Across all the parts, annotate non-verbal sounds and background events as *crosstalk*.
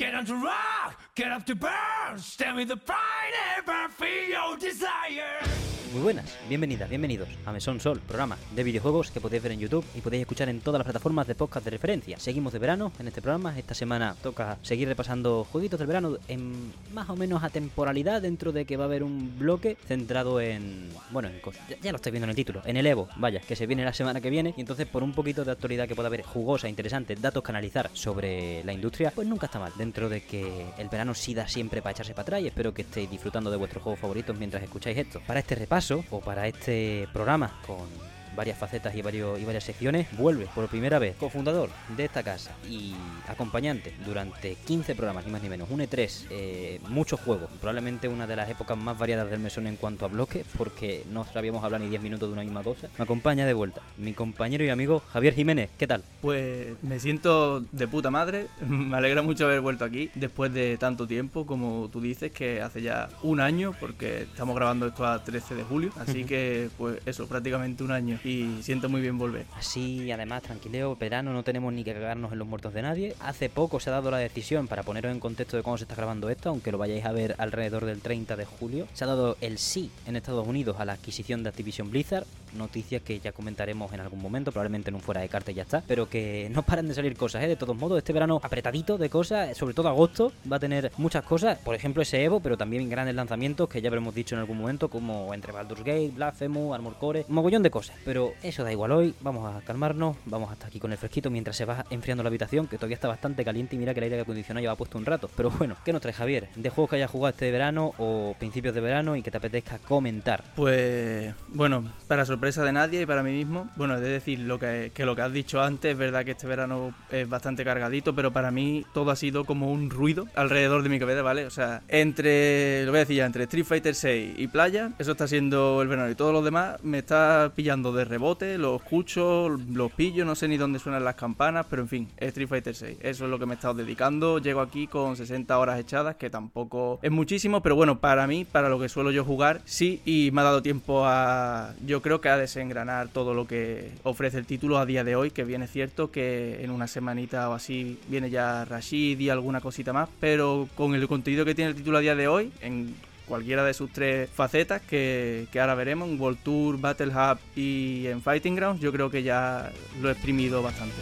Get on to rock, get up to burn, stand with the pride, never feel your desire. Muy buenas, bienvenidas, bienvenidos a Mesón Sol, programa de videojuegos que podéis ver en YouTube y podéis escuchar en todas las plataformas de podcast de referencia. Seguimos de verano en este programa, esta semana toca seguir repasando jueguitos del verano en más o menos a temporalidad dentro de que va a haber un bloque centrado en, bueno, en cosas, ya, ya lo estáis viendo en el título, en el Evo, vaya, que se viene la semana que viene y entonces por un poquito de actualidad que pueda haber jugosa, interesante, datos que analizar sobre la industria, pues nunca está mal, dentro de que el verano sí da siempre para echarse para atrás y espero que estéis disfrutando de vuestros juegos favoritos mientras escucháis esto. Para este repaso o para este programa con varias facetas y, varios, y varias secciones, vuelve por primera vez cofundador de esta casa y acompañante durante 15 programas, ni más ni menos, un E3, eh, muchos juegos, probablemente una de las épocas más variadas del mesón en cuanto a bloques, porque no sabíamos hablar ni 10 minutos de una misma cosa. Me acompaña de vuelta mi compañero y amigo Javier Jiménez, ¿qué tal? Pues me siento de puta madre, *laughs* me alegra mucho haber vuelto aquí después de tanto tiempo, como tú dices, que hace ya un año, porque estamos grabando esto a 13 de julio, así que pues eso, prácticamente un año y siento muy bien volver. Así, además, tranquileo, verano, no tenemos ni que cagarnos en los muertos de nadie. Hace poco se ha dado la decisión, para poneros en contexto de cómo se está grabando esto, aunque lo vayáis a ver alrededor del 30 de julio, se ha dado el sí en Estados Unidos a la adquisición de Activision Blizzard, noticias que ya comentaremos en algún momento, probablemente en un fuera de carta y ya está, pero que no paran de salir cosas, ¿eh? De todos modos, este verano apretadito de cosas, sobre todo agosto, va a tener muchas cosas, por ejemplo ese Evo, pero también grandes lanzamientos que ya habremos dicho en algún momento, como entre Baldur's Gate, Blasphemous, Armor Core, un mogollón de cosas, eso da igual hoy, vamos a calmarnos, vamos hasta aquí con el fresquito mientras se va enfriando la habitación, que todavía está bastante caliente y mira que el aire acondicionado lleva puesto un rato, pero bueno, ¿qué nos trae Javier? De juegos que hayas jugado este verano o principios de verano y que te apetezca comentar. Pues bueno, para sorpresa de nadie y para mí mismo, bueno, he de decir lo que, lo que has dicho antes, es verdad que este verano es bastante cargadito, pero para mí todo ha sido como un ruido alrededor de mi cabeza, ¿vale? O sea, entre, lo voy a decir ya, entre Street Fighter 6 y Playa, eso está siendo el verano y todo lo demás me está pillando de rebote, lo escucho, los pillo, no sé ni dónde suenan las campanas, pero en fin, Street Fighter 6, eso es lo que me he estado dedicando, llego aquí con 60 horas echadas, que tampoco es muchísimo, pero bueno, para mí, para lo que suelo yo jugar, sí, y me ha dado tiempo a, yo creo que a desengranar todo lo que ofrece el título a día de hoy, que bien es cierto que en una semanita o así viene ya Rashid y alguna cosita más, pero con el contenido que tiene el título a día de hoy, en cualquiera de sus tres facetas que, que ahora veremos, en World Tour, Battle Hub y en Fighting Grounds, yo creo que ya lo he exprimido bastante.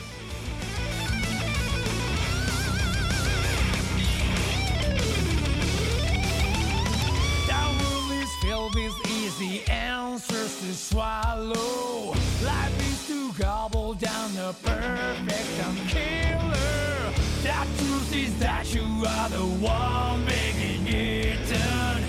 That truth is that you are the one being eaten.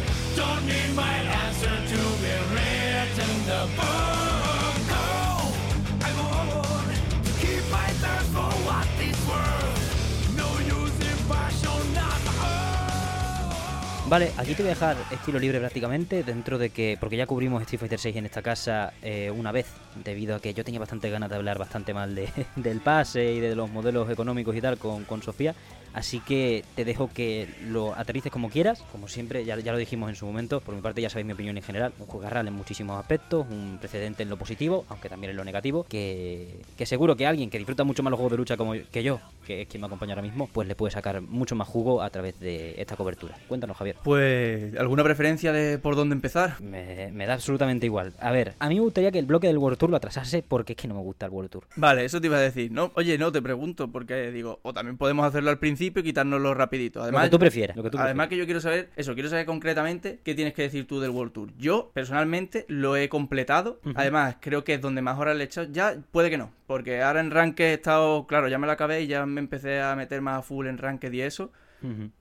Vale, aquí te voy a dejar estilo libre prácticamente, dentro de que, porque ya cubrimos Street Fighter 6 en esta casa eh, una vez, debido a que yo tenía bastante ganas de hablar bastante mal de, *laughs* del pase y de los modelos económicos y tal con, con Sofía. Así que te dejo que lo aterrices como quieras, como siempre, ya, ya lo dijimos en su momento, por mi parte ya sabéis mi opinión en general, un juego real en muchísimos aspectos, un precedente en lo positivo, aunque también en lo negativo, que, que seguro que alguien que disfruta mucho más los juegos de lucha como que yo, que es quien me acompaña ahora mismo, pues le puede sacar mucho más jugo a través de esta cobertura. Cuéntanos, Javier. Pues, ¿alguna preferencia de por dónde empezar? Me, me da absolutamente igual. A ver, a mí me gustaría que el bloque del World Tour lo atrasase porque es que no me gusta el World Tour. Vale, eso te iba a decir. No, oye, no, te pregunto, porque digo, o también podemos hacerlo al principio y quitárnoslo rapidito. Además, lo que tú prefieras. Lo que tú Además que yo quiero saber, eso, quiero saber concretamente qué tienes que decir tú del World Tour. Yo, personalmente, lo he completado. Además, creo que es donde más horas le he echado. Ya, puede que no, porque ahora en Ranked he estado, claro, ya me lo acabé y ya me empecé a meter más a full en Ranked y eso.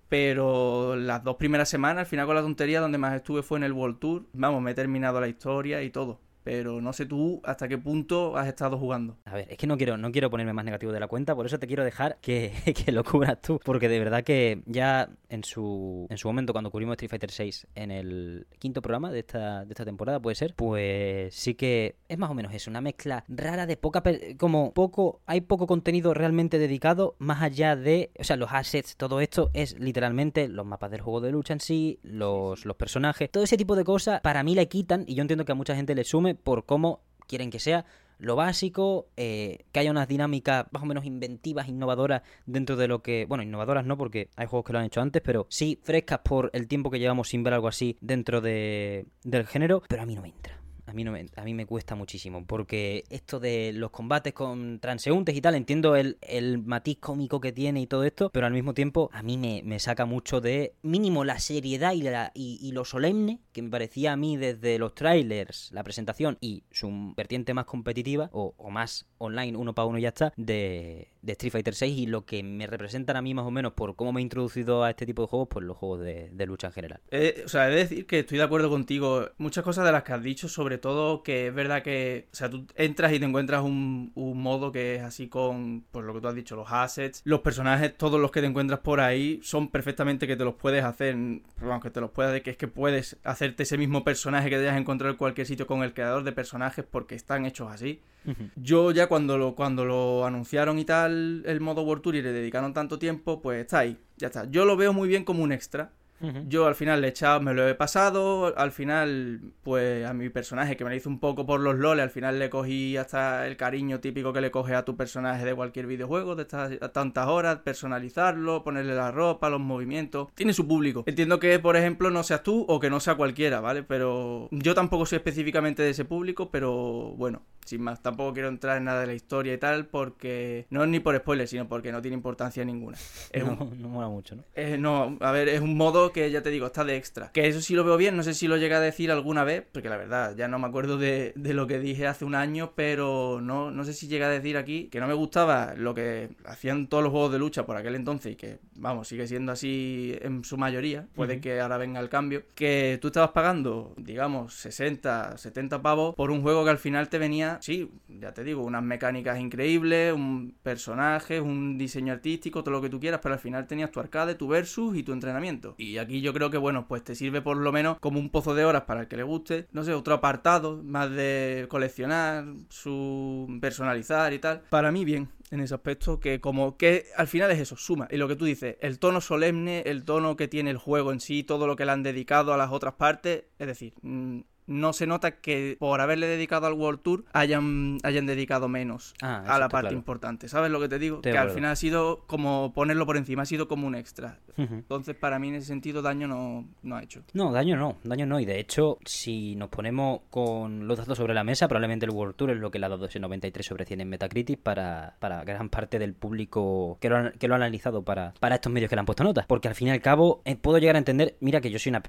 Pero las dos primeras semanas, al final con la tontería, donde más estuve fue en el World Tour. Vamos, me he terminado la historia y todo. Pero no sé tú hasta qué punto has estado jugando. A ver, es que no quiero, no quiero ponerme más negativo de la cuenta, por eso te quiero dejar que, *laughs* que lo cubras tú. Porque de verdad que ya en su, en su momento, cuando cubrimos Street Fighter 6 en el quinto programa de esta, de esta temporada, puede ser, pues sí que es más o menos eso, una mezcla rara de poca. como poco, hay poco contenido realmente dedicado, más allá de. O sea, los assets, todo esto es literalmente los mapas del juego de lucha en sí, los, los personajes, todo ese tipo de cosas, para mí le quitan, y yo entiendo que a mucha gente le sume por cómo quieren que sea lo básico, eh, que haya unas dinámicas más o menos inventivas, innovadoras dentro de lo que, bueno, innovadoras no, porque hay juegos que lo han hecho antes, pero sí frescas por el tiempo que llevamos sin ver algo así dentro de, del género, pero a mí no me entra. A mí, no me, a mí me cuesta muchísimo, porque esto de los combates con transeúntes y tal, entiendo el, el matiz cómico que tiene y todo esto, pero al mismo tiempo a mí me, me saca mucho de mínimo la seriedad y, la, y, lo solemne que me parecía a mí desde los trailers, la presentación y su vertiente más competitiva o, o más online, uno para uno y ya está, de, de, Street Fighter 6 y lo que me representan a mí más o menos por cómo me he introducido a este tipo de juegos, pues los juegos de, de lucha en general. Eh, o sea, he de decir que estoy de acuerdo contigo. Muchas cosas de las que has dicho, sobre todo que es verdad que, o sea, tú entras y te encuentras un, un modo que es así con, pues lo que tú has dicho, los assets, los personajes, todos los que te encuentras por ahí son perfectamente que te los puedes hacer, aunque te los puedas, que es que puedes hacerte ese mismo personaje que te hayas encontrado en cualquier sitio con el creador de personajes porque están hechos así. Uh -huh. Yo ya cuando lo, cuando lo anunciaron y tal, el modo World Tour y le dedicaron tanto tiempo, pues está ahí, ya está. Yo lo veo muy bien como un extra. Uh -huh. Yo al final le he echado, me lo he pasado, al final, pues a mi personaje que me lo hizo un poco por los loles, al final le cogí hasta el cariño típico que le coge a tu personaje de cualquier videojuego, de estas tantas horas, personalizarlo, ponerle la ropa, los movimientos. Tiene su público. Entiendo que, por ejemplo, no seas tú o que no sea cualquiera, ¿vale? Pero yo tampoco soy específicamente de ese público, pero bueno, sin más, tampoco quiero entrar en nada de la historia y tal, porque no es ni por spoiler, sino porque no tiene importancia ninguna. Es no, un... no mola mucho, ¿no? Es, no, a ver, es un modo que ya te digo, está de extra. Que eso sí lo veo bien, no sé si lo llegué a decir alguna vez, porque la verdad, ya no me acuerdo de, de lo que dije hace un año, pero no, no sé si llegué a decir aquí que no me gustaba lo que hacían todos los juegos de lucha por aquel entonces y que, vamos, sigue siendo así en su mayoría, puede uh -huh. que ahora venga el cambio, que tú estabas pagando, digamos, 60, 70 pavos por un juego que al final te venía, sí, ya te digo, unas mecánicas increíbles, un personaje, un diseño artístico, todo lo que tú quieras, pero al final tenías tu arcade, tu versus y tu entrenamiento. Y aquí yo creo que, bueno, pues te sirve por lo menos como un pozo de horas para el que le guste, no sé, otro apartado, más de coleccionar, su personalizar y tal. Para mí, bien, en ese aspecto que como que al final es eso, suma. Y lo que tú dices, el tono solemne, el tono que tiene el juego en sí, todo lo que le han dedicado a las otras partes, es decir, mmm, no se nota que por haberle dedicado al World Tour hayan, hayan dedicado menos ah, a la parte claro. importante. ¿Sabes lo que te digo? Te que al final ha sido como ponerlo por encima, ha sido como un extra. Uh -huh. Entonces, para mí en ese sentido, daño no, no, ha hecho. No, daño no, daño no. Y de hecho, si nos ponemos con los datos sobre la mesa, probablemente el World Tour es lo que le ha dado ese 93 sobre 100 en Metacritic para, para gran parte del público que lo, ha, que lo ha analizado para, para estos medios que le han puesto notas. Porque al fin y al cabo, eh, puedo llegar a entender, mira que yo soy una...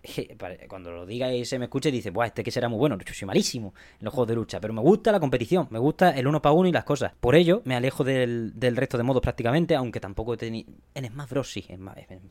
Cuando lo diga y se me escuche, dice, Buah, este que será muy bueno. Yo soy malísimo en los juegos de lucha, pero me gusta la competición, me gusta el uno para uno y las cosas. Por ello, me alejo del, del resto de modos prácticamente, aunque tampoco he tenido... En Smash Bros. sí, en, en,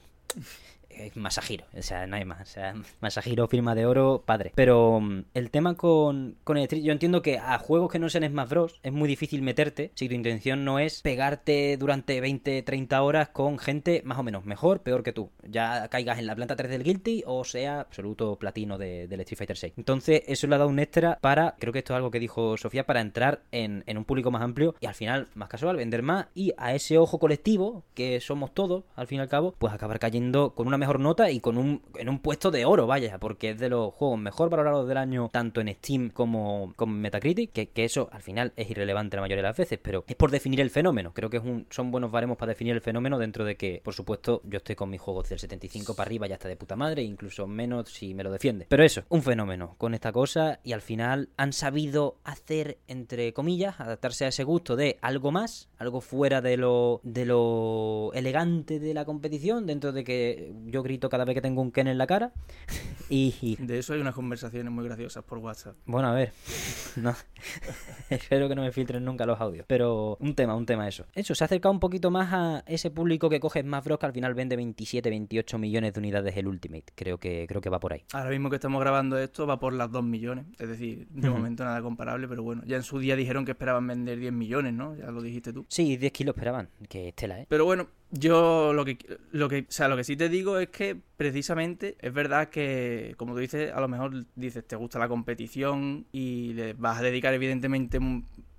Masahiro, o sea, no hay más. O sea, *laughs* Masahiro, firma de oro, padre. Pero um, el tema con, con el Street, yo entiendo que a juegos que no sean Smash Bros. es muy difícil meterte si tu intención no es pegarte durante 20, 30 horas con gente más o menos mejor, peor que tú. Ya caigas en la planta 3 del Guilty o sea absoluto platino de, del Street Fighter 6. Entonces, eso le ha dado un extra para, creo que esto es algo que dijo Sofía, para entrar en, en un público más amplio y al final, más casual, vender más y a ese ojo colectivo, que somos todos, al fin y al cabo, pues acabar cayendo con una mejor mejor nota y con un, en un puesto de oro, vaya, porque es de los juegos mejor valorados del año, tanto en Steam como, como en Metacritic, que, eso al final es irrelevante la mayoría de las veces, pero es por definir el fenómeno. Creo que es un, son buenos baremos para definir el fenómeno dentro de que, por supuesto, yo estoy con mis juegos del 75 para arriba, ya está de puta madre, incluso menos si me lo defiende. Pero eso, un fenómeno con esta cosa y al final han sabido hacer, entre comillas, adaptarse a ese gusto de algo más, algo fuera de lo, de lo elegante de la competición, dentro de que yo grito cada vez que tengo un Ken en la cara. *laughs* y, y, De eso hay unas conversaciones muy graciosas por WhatsApp. Bueno, a ver. *laughs* No. *laughs* Espero que no me filtren nunca los audios. Pero un tema, un tema eso. Eso, se ha acercado un poquito más a ese público que coge Smash Bros. que al final vende 27, 28 millones de unidades el Ultimate. Creo que, creo que va por ahí. Ahora mismo que estamos grabando esto va por las 2 millones. Es decir, de uh -huh. momento nada comparable, pero bueno. Ya en su día dijeron que esperaban vender 10 millones, ¿no? Ya lo dijiste tú. Sí, 10 kilos esperaban. Que estela, ¿eh? Pero bueno, yo lo que, lo que, o sea, lo que sí te digo es que precisamente es verdad que, como tú dices, a lo mejor dices, te gusta la competición y le vas a dedicar evidentemente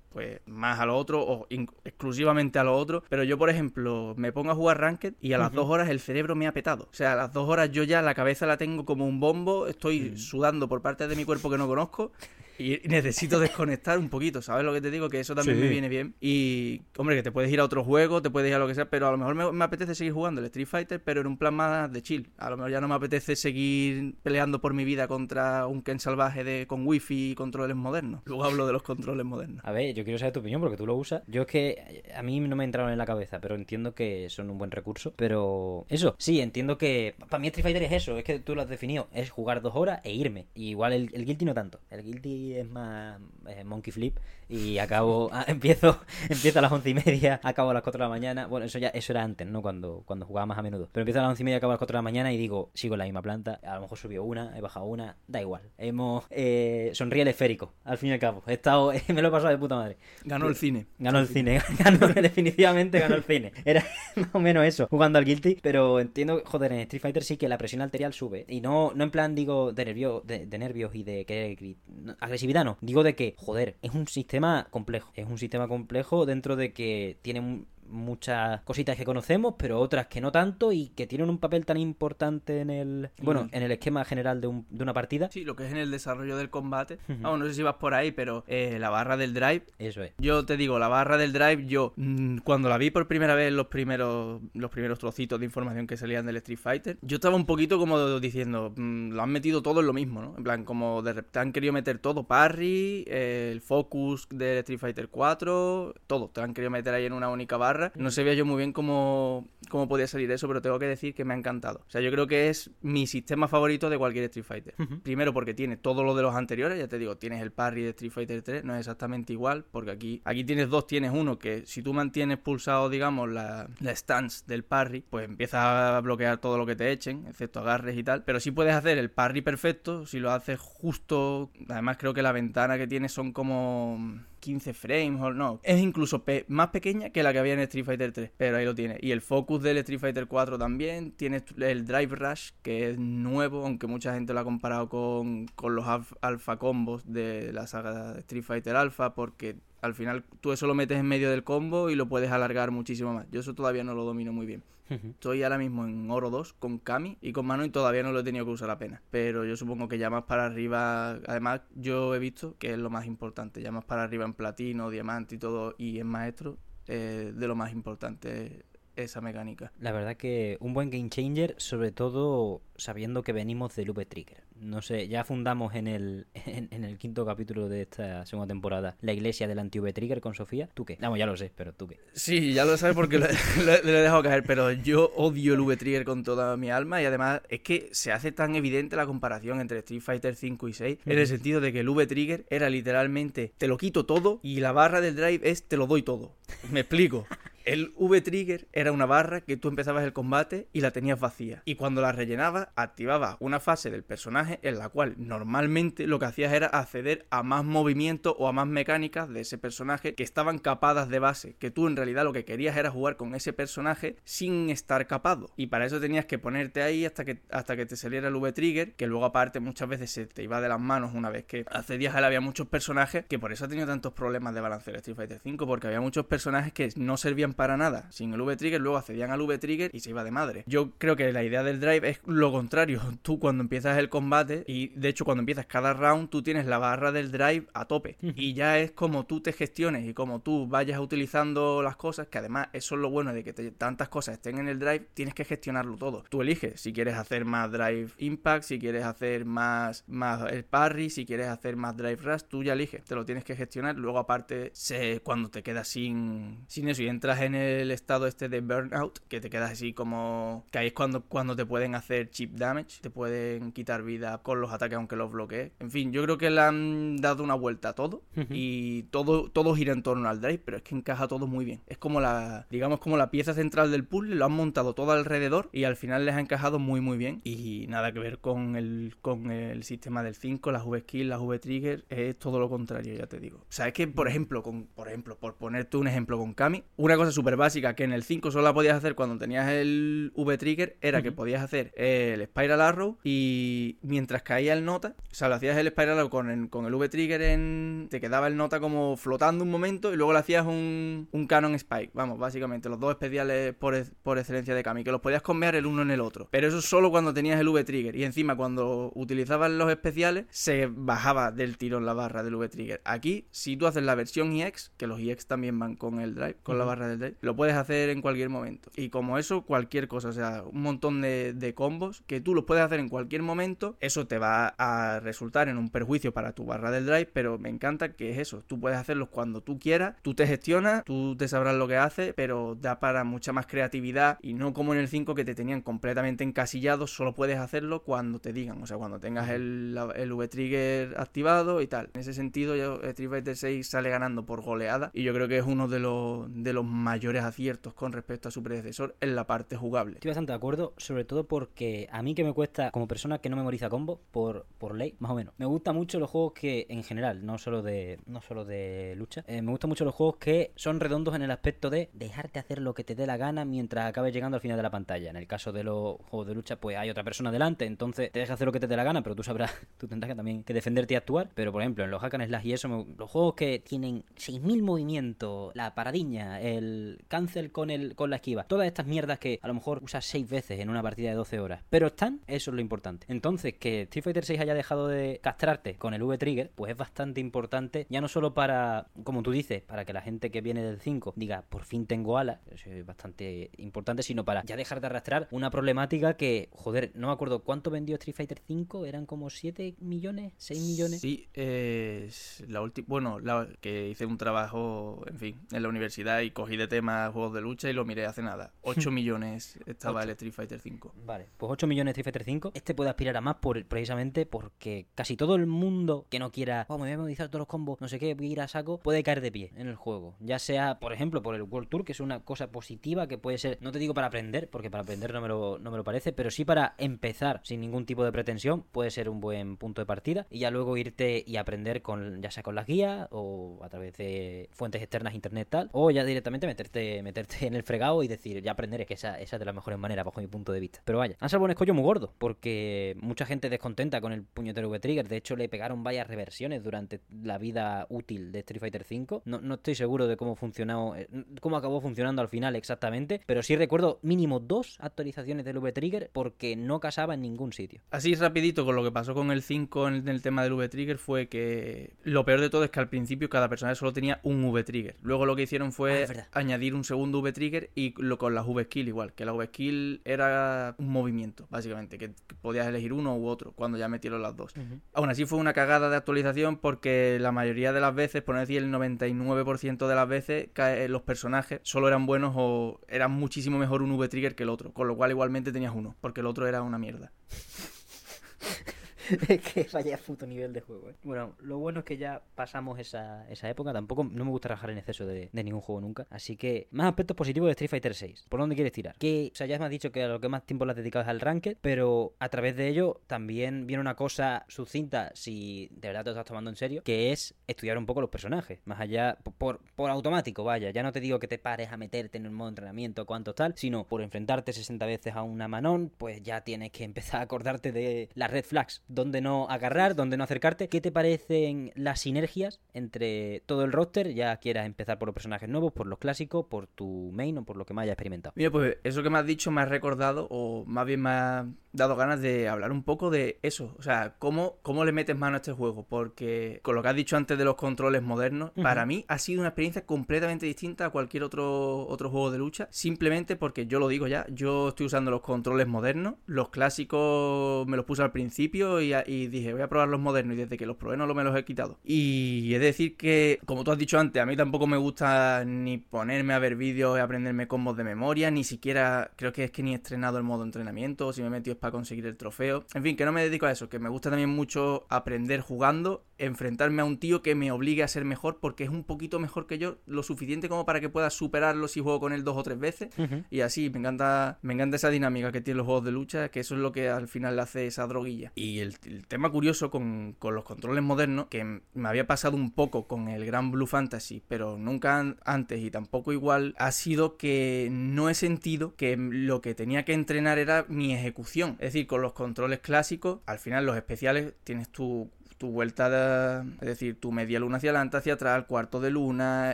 pues más a lo otro o exclusivamente a lo otro. Pero yo, por ejemplo, me pongo a jugar Ranked y a las uh -huh. dos horas el cerebro me ha petado. O sea, a las dos horas yo ya la cabeza la tengo como un bombo, estoy uh -huh. sudando por partes de mi cuerpo que no conozco. Y necesito desconectar un poquito, ¿sabes lo que te digo? Que eso también Sí. me viene bien. Y, hombre, que te puedes ir a otro juego, te puedes ir a lo que sea, pero a lo mejor me, me apetece seguir jugando el Street Fighter, pero en un plan más de chill. A lo mejor ya no me apetece seguir peleando por mi vida contra un Ken salvaje de, con wifi y controles modernos. Luego hablo de los controles modernos. A ver, yo quiero saber tu opinión porque tú lo usas. Yo es que a mí no me entraron en la cabeza, pero entiendo que son un buen recurso. Pero eso, sí, entiendo que para mí Street Fighter es eso, es que tú lo has definido, es jugar dos horas e irme. Y igual el, el Guilty no tanto. El Guilty es más eh, Monkey Flip y acabo, *laughs* ah, empiezo, empiezo a las once y media, acabo a las 4 de la mañana. Bueno, eso ya eso era antes, ¿no? Cuando, cuando jugaba más a menudo. Pero empiezo a las once y media, acabo a las 4 de la mañana y digo, sigo en la misma planta. A lo mejor subió una, he bajado una, da igual. Hemos eh, sonríe el esférico, al fin y al cabo. He estado, *laughs* me lo he pasado de puta madre. Ganó el cine. Ganó el cine, *laughs* ganó, definitivamente ganó el cine. Era más o menos eso, jugando al Guilty, pero entiendo, joder, en Street Fighter sí que la presión arterial sube. Y no, no en plan, digo, de, nervio, de, de nervios y de que gri- no, agresividad. Digo de que, joder, es un sistema complejo. Es un sistema complejo dentro de que tiene un- muchas cositas que conocemos, pero otras que no tanto y que tienen un papel tan importante en el, bueno, en el esquema general de, un- de una partida. Sí, lo que es en el desarrollo del combate. Ujú. Vamos, no sé si vas por ahí, pero eh, la barra del drive Eso es. Yo te digo, la barra del drive, yo mm, cuando la vi por primera vez los primeros los primeros trocitos de información que salían del Street Fighter, yo estaba un poquito como diciendo, mm, lo han metido todo en lo mismo, ¿no? En plan, como de repente han querido meter todo, parry, eh, el focus del Street Fighter 4, todo, te lo han querido meter ahí en una única barra. No sabía yo muy bien cómo, cómo podía salir eso, pero tengo que decir que me ha encantado. O sea, yo creo que es mi sistema favorito de cualquier Street Fighter. Primero porque tiene todo lo de los anteriores, ya te digo, tienes el parry de Street Fighter 3, no es exactamente igual, porque aquí, aquí tienes dos, tienes uno que si tú mantienes pulsado, digamos, la, la stance del parry, pues empiezas a bloquear todo lo que te echen, excepto agarres y tal, pero sí puedes hacer el parry perfecto si lo haces justo, además creo que la ventana que tienes son como 15 frames o no, es incluso más pequeña que la que había en Street Fighter 3, pero ahí lo tienes. Y el focus del Street Fighter 4 también, tienes el Drive Rush que es nuevo, aunque mucha gente lo ha comparado con, con los alf- alfa combos de la saga Street Fighter Alpha, porque al final tú eso lo metes en medio del combo y lo puedes alargar muchísimo más. Yo eso todavía no lo domino muy bien. Estoy ahora mismo en oro 2 con Kami y con Mano y todavía no lo he tenido que usar apenas. Pero yo supongo que ya más para arriba, además yo he visto que es lo más importante, ya más para arriba en platino, diamante y todo y en maestro, eh, de lo más importante esa mecánica. La verdad que un buen game changer, sobre todo sabiendo que venimos del V Trigger. No sé, ya fundamos en el, *laughs* en, en el quinto capítulo de esta segunda temporada la iglesia del anti-V Trigger con Sofía. ¿Tú qué? Vamos, ya lo sé, pero ¿tú qué? Sí, ya lo sabes porque lo *laughs* he dejado caer, pero yo odio el V-Trigger con toda mi alma y además es que se hace tan evidente la comparación entre Street Fighter 5 y 6 en el sentido de que el V-Trigger era literalmente te lo quito todo y la barra del drive es te lo doy todo. Me explico. *laughs* El V-Trigger era una barra que tú empezabas el combate y la tenías vacía. Y cuando la rellenabas, activabas una fase del personaje en la cual normalmente lo que hacías era acceder a más movimiento o a más mecánicas de ese personaje que estaban capadas de base. Que tú en realidad lo que querías era jugar con ese personaje sin estar capado. Y para eso tenías que ponerte ahí hasta que, hasta que te saliera el V-Trigger, que luego aparte muchas veces se te iba de las manos una vez que accedías a él había muchos personajes que por eso ha tenido tantos problemas de balanceo el Street Fighter 5 porque había muchos personajes que no servían para nada sin el V-Trigger, luego accedían al V-Trigger y se iba de madre. Yo creo que la idea del drive es lo contrario. *laughs* Tú cuando empiezas el combate y de hecho cuando empiezas cada round tú tienes la barra del drive a tope y ya es como tú te gestiones y como tú vayas utilizando las cosas, que además eso es lo bueno de que te- tantas cosas estén en el drive, tienes que gestionarlo todo. Tú eliges si quieres hacer más drive impact, si quieres hacer más, más el parry, si quieres hacer más drive rush, tú ya eliges, te lo tienes que gestionar. Luego aparte, se, cuando te quedas sin, sin eso y entras en el estado este de burnout, que te quedas así como... que ahí es cuando, cuando te pueden hacer chip damage, te pueden quitar vida con los ataques aunque los bloquees. En fin, yo creo que le han dado una vuelta a todo y todo, todo gira en torno al drive, pero es que encaja todo muy bien. Es como la, digamos, como la pieza central del puzzle, lo han montado todo alrededor y al final les ha encajado muy muy bien. Y nada que ver con el, con el sistema del 5, las V-Skill, las V-Trigger, es todo lo contrario, ya te digo. O sea, es que, por ejemplo, con, por ejemplo, por ponerte un ejemplo con Kami, una cosa cosa súper básica que en el 5 solo la podías hacer cuando tenías el V-Trigger era que podías hacer el Spiral Arrow y mientras caía el nota, o sea, lo hacías el Spiral Arrow con el, con el V-Trigger en... te quedaba el nota como flotando un momento y luego le hacías un, un Canon Spike, vamos, básicamente, los dos especiales por, por excelencia de Kami, que los podías cambiar el uno en el otro. Pero eso solo cuando tenías el V-Trigger y encima cuando utilizabas los especiales se bajaba del tirón la barra del V-Trigger. Aquí, si tú haces la versión EX, que los EX también van con el drive, con la barra del lo puedes hacer en cualquier momento. Y como eso, cualquier cosa, o sea, un montón de, de combos que tú los puedes hacer en cualquier momento, eso te va a resultar en un perjuicio para tu barra del drive, pero me encanta que es eso, tú puedes hacerlos cuando tú quieras, tú te gestionas, tú te sabrás lo que haces, pero da para mucha más creatividad y no como en el 5 que te tenían completamente encasillado, solo puedes hacerlo cuando te digan, o sea, cuando tengas el, el V-Trigger activado y tal. En ese sentido, yo, Street Fighter 6 sale ganando por goleada y yo creo que es uno de los, de los mayores aciertos con respecto a su predecesor en la parte jugable. Estoy bastante de acuerdo, sobre todo porque a mí que me cuesta, como persona que no memoriza combo, por, por ley, más o menos, me gustan mucho los juegos que, en general, no solo de, no solo de lucha, eh, me gustan mucho los juegos que son redondos en el aspecto de dejarte hacer lo que te dé la gana mientras acabes llegando al final de la pantalla. En el caso de los juegos de lucha, pues hay otra persona delante, entonces te deja hacer lo que te dé la gana, pero tú sabrás, *laughs* tú tendrás que también que defenderte y actuar. Pero por ejemplo, en los hack and slash y eso, me- los juegos que tienen 6000 movimientos, la paradiña, el cancel con el con la esquiva, todas estas mierdas que a lo mejor usas 6 veces en una partida de 12 horas, pero están, eso es lo importante. Entonces, que Street Fighter 6 haya dejado de castrarte con el V-Trigger, pues es bastante importante, ya no solo para, como tú dices, para que la gente que viene del 5 diga, por fin tengo alas, eso es bastante importante, sino para ya dejar de arrastrar una problemática que, joder, no me acuerdo cuánto vendió Street Fighter 5, eran como 7 millones, 6 millones. Sí, es la última. Bueno, la, que hice un trabajo, en fin, en la universidad y cogí de tema juegos de lucha y lo miré hace nada. *laughs* 8 millones estaba el Street Fighter 5. Vale, pues 8 millones de Street Fighter 5. Este puede aspirar a más por, precisamente porque casi todo el mundo que no quiera, oh, me voy a memorizar todos los combos, no sé qué, voy a ir a saco, puede caer de pie en el juego. Ya sea, por ejemplo, por el World Tour, que es una cosa positiva que puede ser, no te digo para aprender, porque para aprender no me lo, no me lo parece, pero sí para empezar sin ningún tipo de pretensión, puede ser un buen punto de partida. Y ya luego irte y aprender con, ya sea con las guías o a través de fuentes externas, internet tal, o ya directamente meterte, meterte en el fregado y decir, ya aprenderé, que esa, esa es de las mejores maneras, bajo mi punto de vista. Pero vaya, han salvado un escollo muy gordo, porque mucha gente descontenta con el puñetero V-Trigger. De hecho, le pegaron varias reversiones durante la vida útil de Street Fighter V. No, no estoy seguro de cómo funcionó, eh, cómo acabó funcionando al final exactamente, pero sí recuerdo mínimo dos actualizaciones del V-Trigger porque no casaba en ningún sitio. Así rapidito con lo que pasó con el 5 en el tema del V-Trigger fue que lo peor de todo es que al principio cada personaje solo tenía un V-Trigger. Luego lo que hicieron Ah, fue verdad. Añadir un segundo V-Trigger y lo con las V-Skill igual, que la V-Skill era un movimiento, básicamente, que, que podías elegir uno u otro cuando ya metieron las dos. Aún así fue una cagada de actualización porque la mayoría de las veces, por no decir el 99% de las veces, eh, los personajes solo eran buenos o eran muchísimo mejor un V-Trigger que el otro, con lo cual igualmente tenías uno, porque el otro era una mierda. *laughs* *laughs* Que vaya puto nivel de juego. eh. Bueno, lo bueno es que ya pasamos esa, esa época. Tampoco no me gusta rajar en exceso de, de ningún juego nunca. Así que, más aspectos positivos de Street Fighter 6. ¿Por dónde quieres tirar? Que, o sea, ya me has dicho que a lo que más tiempo le has dedicado es al ranked, pero a través de ello también viene una cosa sucinta, si de verdad te estás tomando en serio, que es estudiar un poco los personajes. Más allá, por, por automático, vaya. Ya no te digo que te pares a meterte en el modo entrenamiento, cuánto tal, sino por enfrentarte 60 veces a una Manon, pues ya tienes que empezar a acordarte de las red flags, dónde no agarrar, dónde no acercarte. ¿Qué te parecen las sinergias entre todo el roster? Ya quieras empezar por los personajes nuevos, por los clásicos, por tu main o por lo que más hayas experimentado. Mira, pues eso que me has dicho me ha recordado, o más bien me ha dado ganas de hablar un poco de eso. O sea, cómo, cómo le metes mano a este juego. Porque con lo que has dicho antes de los controles modernos, para mí ha sido una experiencia completamente distinta a cualquier otro, otro juego de lucha. Simplemente porque yo lo digo ya, yo estoy usando los controles modernos. Los clásicos me los puse al principio y, y dije, voy a probar los modernos. Y desde que los probé no lo- me los he quitado. Y de decir que, como tú has dicho antes, a mí tampoco me gusta ni ponerme a ver vídeos y aprenderme combos de memoria, ni siquiera creo que es que ni he estrenado el modo entrenamiento, o si me he metido para conseguir el trofeo. En fin, que no me dedico a eso, que me gusta también mucho aprender jugando, enfrentarme a un tío que me obligue a ser mejor porque es un poquito mejor que yo, lo suficiente como para que pueda superarlo si juego con él dos o tres veces. Y así, me encanta, me encanta esa dinámica que tienen los juegos de lucha, que eso es lo que al final le hace esa droguilla. Y el, el tema curioso con, con los controles modernos, que me había pasado un poco con el Gran Blue Fantasy, pero nunca an- antes y tampoco igual, ha sido que no he sentido que lo que tenía que entrenar era mi ejecución. Es decir, con los controles clásicos, al final los especiales tienes tu tu vuelta de, es decir, tu media luna hacia adelante, hacia atrás, el cuarto de luna,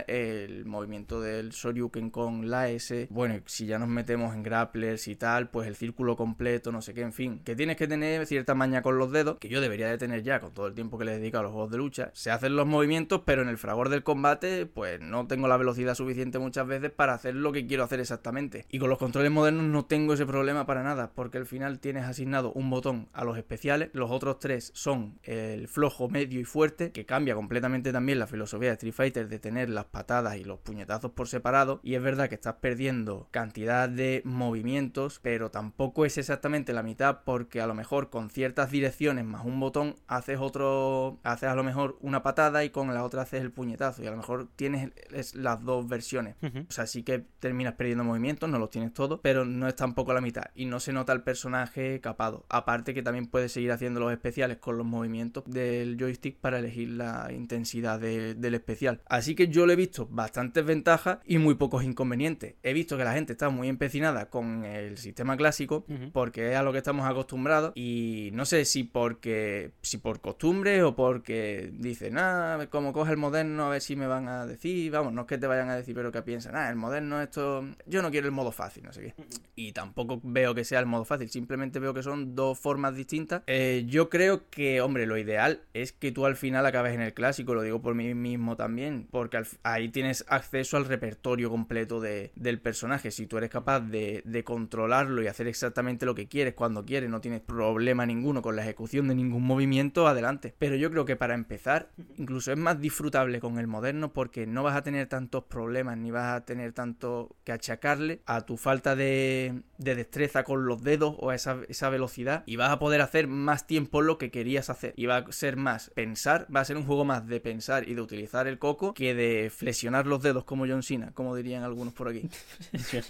el movimiento del Shoryuken con la S. Bueno, si ya nos metemos en grapplers y tal, pues el círculo completo, no sé qué, en fin. Que tienes que tener cierta maña con los dedos, que yo debería de tener ya con todo el tiempo que le he dedicado a los juegos de lucha. Se hacen los movimientos, pero en el fragor del combate, pues no tengo la velocidad suficiente muchas veces para hacer lo que quiero hacer exactamente. Y con los controles modernos no tengo ese problema para nada, porque al final tienes asignado un botón a los especiales, los otros tres son el flojo, medio y fuerte, que cambia completamente también la filosofía de Street Fighter de tener las patadas y los puñetazos por separado. Y es verdad que estás perdiendo cantidad de movimientos, pero tampoco es exactamente la mitad, porque a lo mejor con ciertas direcciones más un botón haces otro, haces a lo mejor una patada y con la otra haces el puñetazo. Y a lo mejor tienes es- las dos versiones. O sea, sí que terminas perdiendo movimientos, no los tienes todos, pero no es tampoco la mitad. Y no se nota el personaje capado. Aparte que también puedes seguir haciendo los especiales con los movimientos del joystick para elegir la intensidad de- del especial. Así que yo le he visto bastantes ventajas y muy pocos inconvenientes. He visto que la gente está muy empecinada con el sistema clásico porque es a lo que estamos acostumbrados y no sé si porque si por costumbre o porque dicen, ah, como coge el moderno a ver si me van a decir, vamos, no es que te vayan a decir, pero que piensan, ah, el moderno esto, yo no quiero el modo fácil, no sé qué. Y tampoco veo que sea el modo fácil, simplemente veo que son dos formas distintas. Eh, yo creo que, hombre, lo ideal es que tú al final acabes en el clásico, lo digo por mí mismo también, porque ahí tienes acceso al repertorio completo de- del personaje. Si tú eres capaz de, de controlarlo y hacer exactamente lo que quieres cuando quieres, no tienes problema ninguno con la ejecución de ningún movimiento, adelante. Pero yo creo que para empezar, incluso es más disfrutable con el moderno porque no vas a tener tantos problemas ni vas a tener tanto que achacarle a tu falta de, de destreza con los dedos o a esa, esa velocidad y vas a poder hacer más tiempo lo que querías hacer y va más pensar, va a ser un juego más de pensar y de utilizar el coco que de flexionar los dedos como John Cena, como dirían algunos por aquí. *laughs*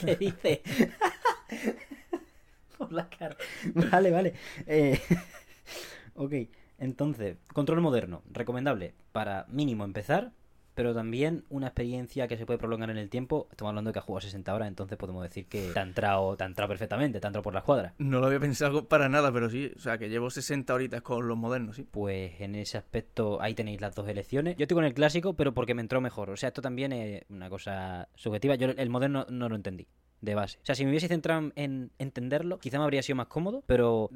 ¿Qué dice? *laughs* Por la cara. Vale, vale. Eh, *laughs* ok, entonces, control moderno, recomendable para mínimo empezar, pero también una experiencia que se puede prolongar en el tiempo. Estamos hablando de que ha jugado 60 horas, entonces podemos decir que te ha entrado, te ha entrado perfectamente, te ha entrado por la escuadra. No lo había pensado para nada, pero sí, o sea que llevo 60 horitas con los modernos, sí. Pues en ese aspecto ahí tenéis las dos elecciones. Yo estoy con el clásico, pero porque me entró mejor. O sea, esto también es una cosa subjetiva. Yo el moderno no lo entendí de base. O sea, si me hubiese centrado en entenderlo, quizá me habría sido más cómodo, pero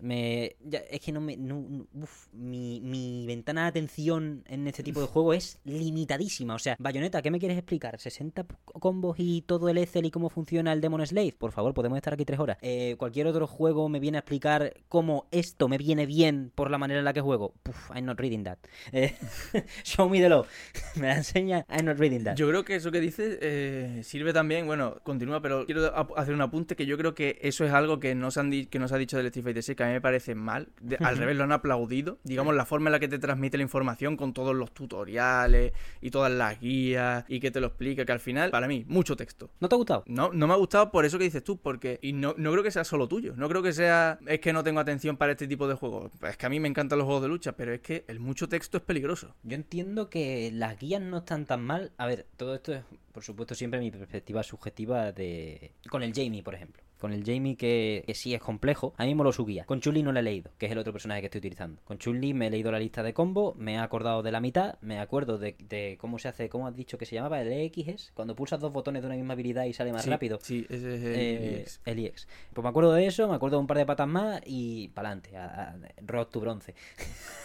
me ya, es que no me no, no, uf, mi, mi ventana de atención en este tipo de juego es limitadísima. O sea, Bayonetta, ¿qué me quieres explicar? ¿60 combos y todo el Excel y cómo funciona el Demon Slave? Por favor, podemos estar aquí tres horas. Eh, cualquier otro juego me viene a explicar cómo esto me viene bien por la manera en la que juego. Puf, I'm not reading that. Eh, *laughs* show me the law. *laughs* me la enseña, I'm not reading that. Yo creo que eso que dices eh, sirve también, bueno, continúa, pero quiero hacer un apunte que yo creo que eso es algo que nos han, que nos ha dicho del Street Fighter 6 que a mí me parece mal. De, al revés, lo han aplaudido. Digamos, la forma en la que te transmite la información con todos los tutoriales y todas las guías y que te lo explica, que al final, para mí, mucho texto. ¿No te ha gustado? No, no me ha gustado por eso que dices tú, porque. Y no, no creo que sea solo tuyo. No creo que sea. Es que no tengo atención para este tipo de juegos. Es que a mí me encantan los juegos de lucha, pero es que el mucho texto es peligroso. Yo entiendo que las guías no están tan mal. A ver, todo esto es, por supuesto, siempre mi perspectiva subjetiva de. Con el Jamie, por ejemplo. Con el Jamie, que, que sí es complejo, a mí me lo su guía. Con Chun-Li no la he leído, que es el otro personaje que estoy utilizando. Con Chun-Li me he leído la lista de combo, me he acordado de la mitad, me acuerdo de, de cómo se hace, cómo has dicho que se llamaba, el EX cuando pulsas dos botones de una misma habilidad y sale más Sí, rápido. Sí, ese es el Eh, EX. el IEX. Pues me acuerdo de eso, me acuerdo de un par de patas más y para adelante, a, a, Road to bronce.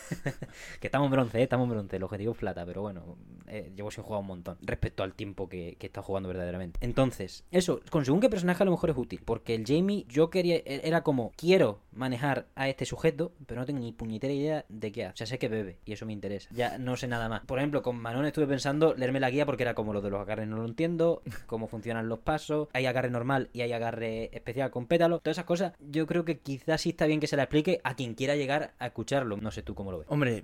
*laughs* que estamos en bronce, ¿eh? estamos en bronce, el objetivo es plata, pero bueno, eh, llevo sin jugar un montón respecto al tiempo que, que estado jugando verdaderamente. Entonces, eso, con según qué personaje a lo mejor es útil, porque el Jamie yo quería, era como, quiero manejar a este sujeto, pero no tengo ni puñetera idea de qué hace. O sea, sé que bebe y eso me interesa. Ya no sé nada más. Por ejemplo, con Manon estuve pensando leerme la guía porque era como lo de los agarres no lo entiendo, *laughs* cómo funcionan los pasos, hay agarre normal y hay agarre especial con pétalo, todas esas cosas. Yo creo que quizás sí está bien que se la explique a quien quiera llegar a escucharlo. No sé tú cómo lo ves. Hombre,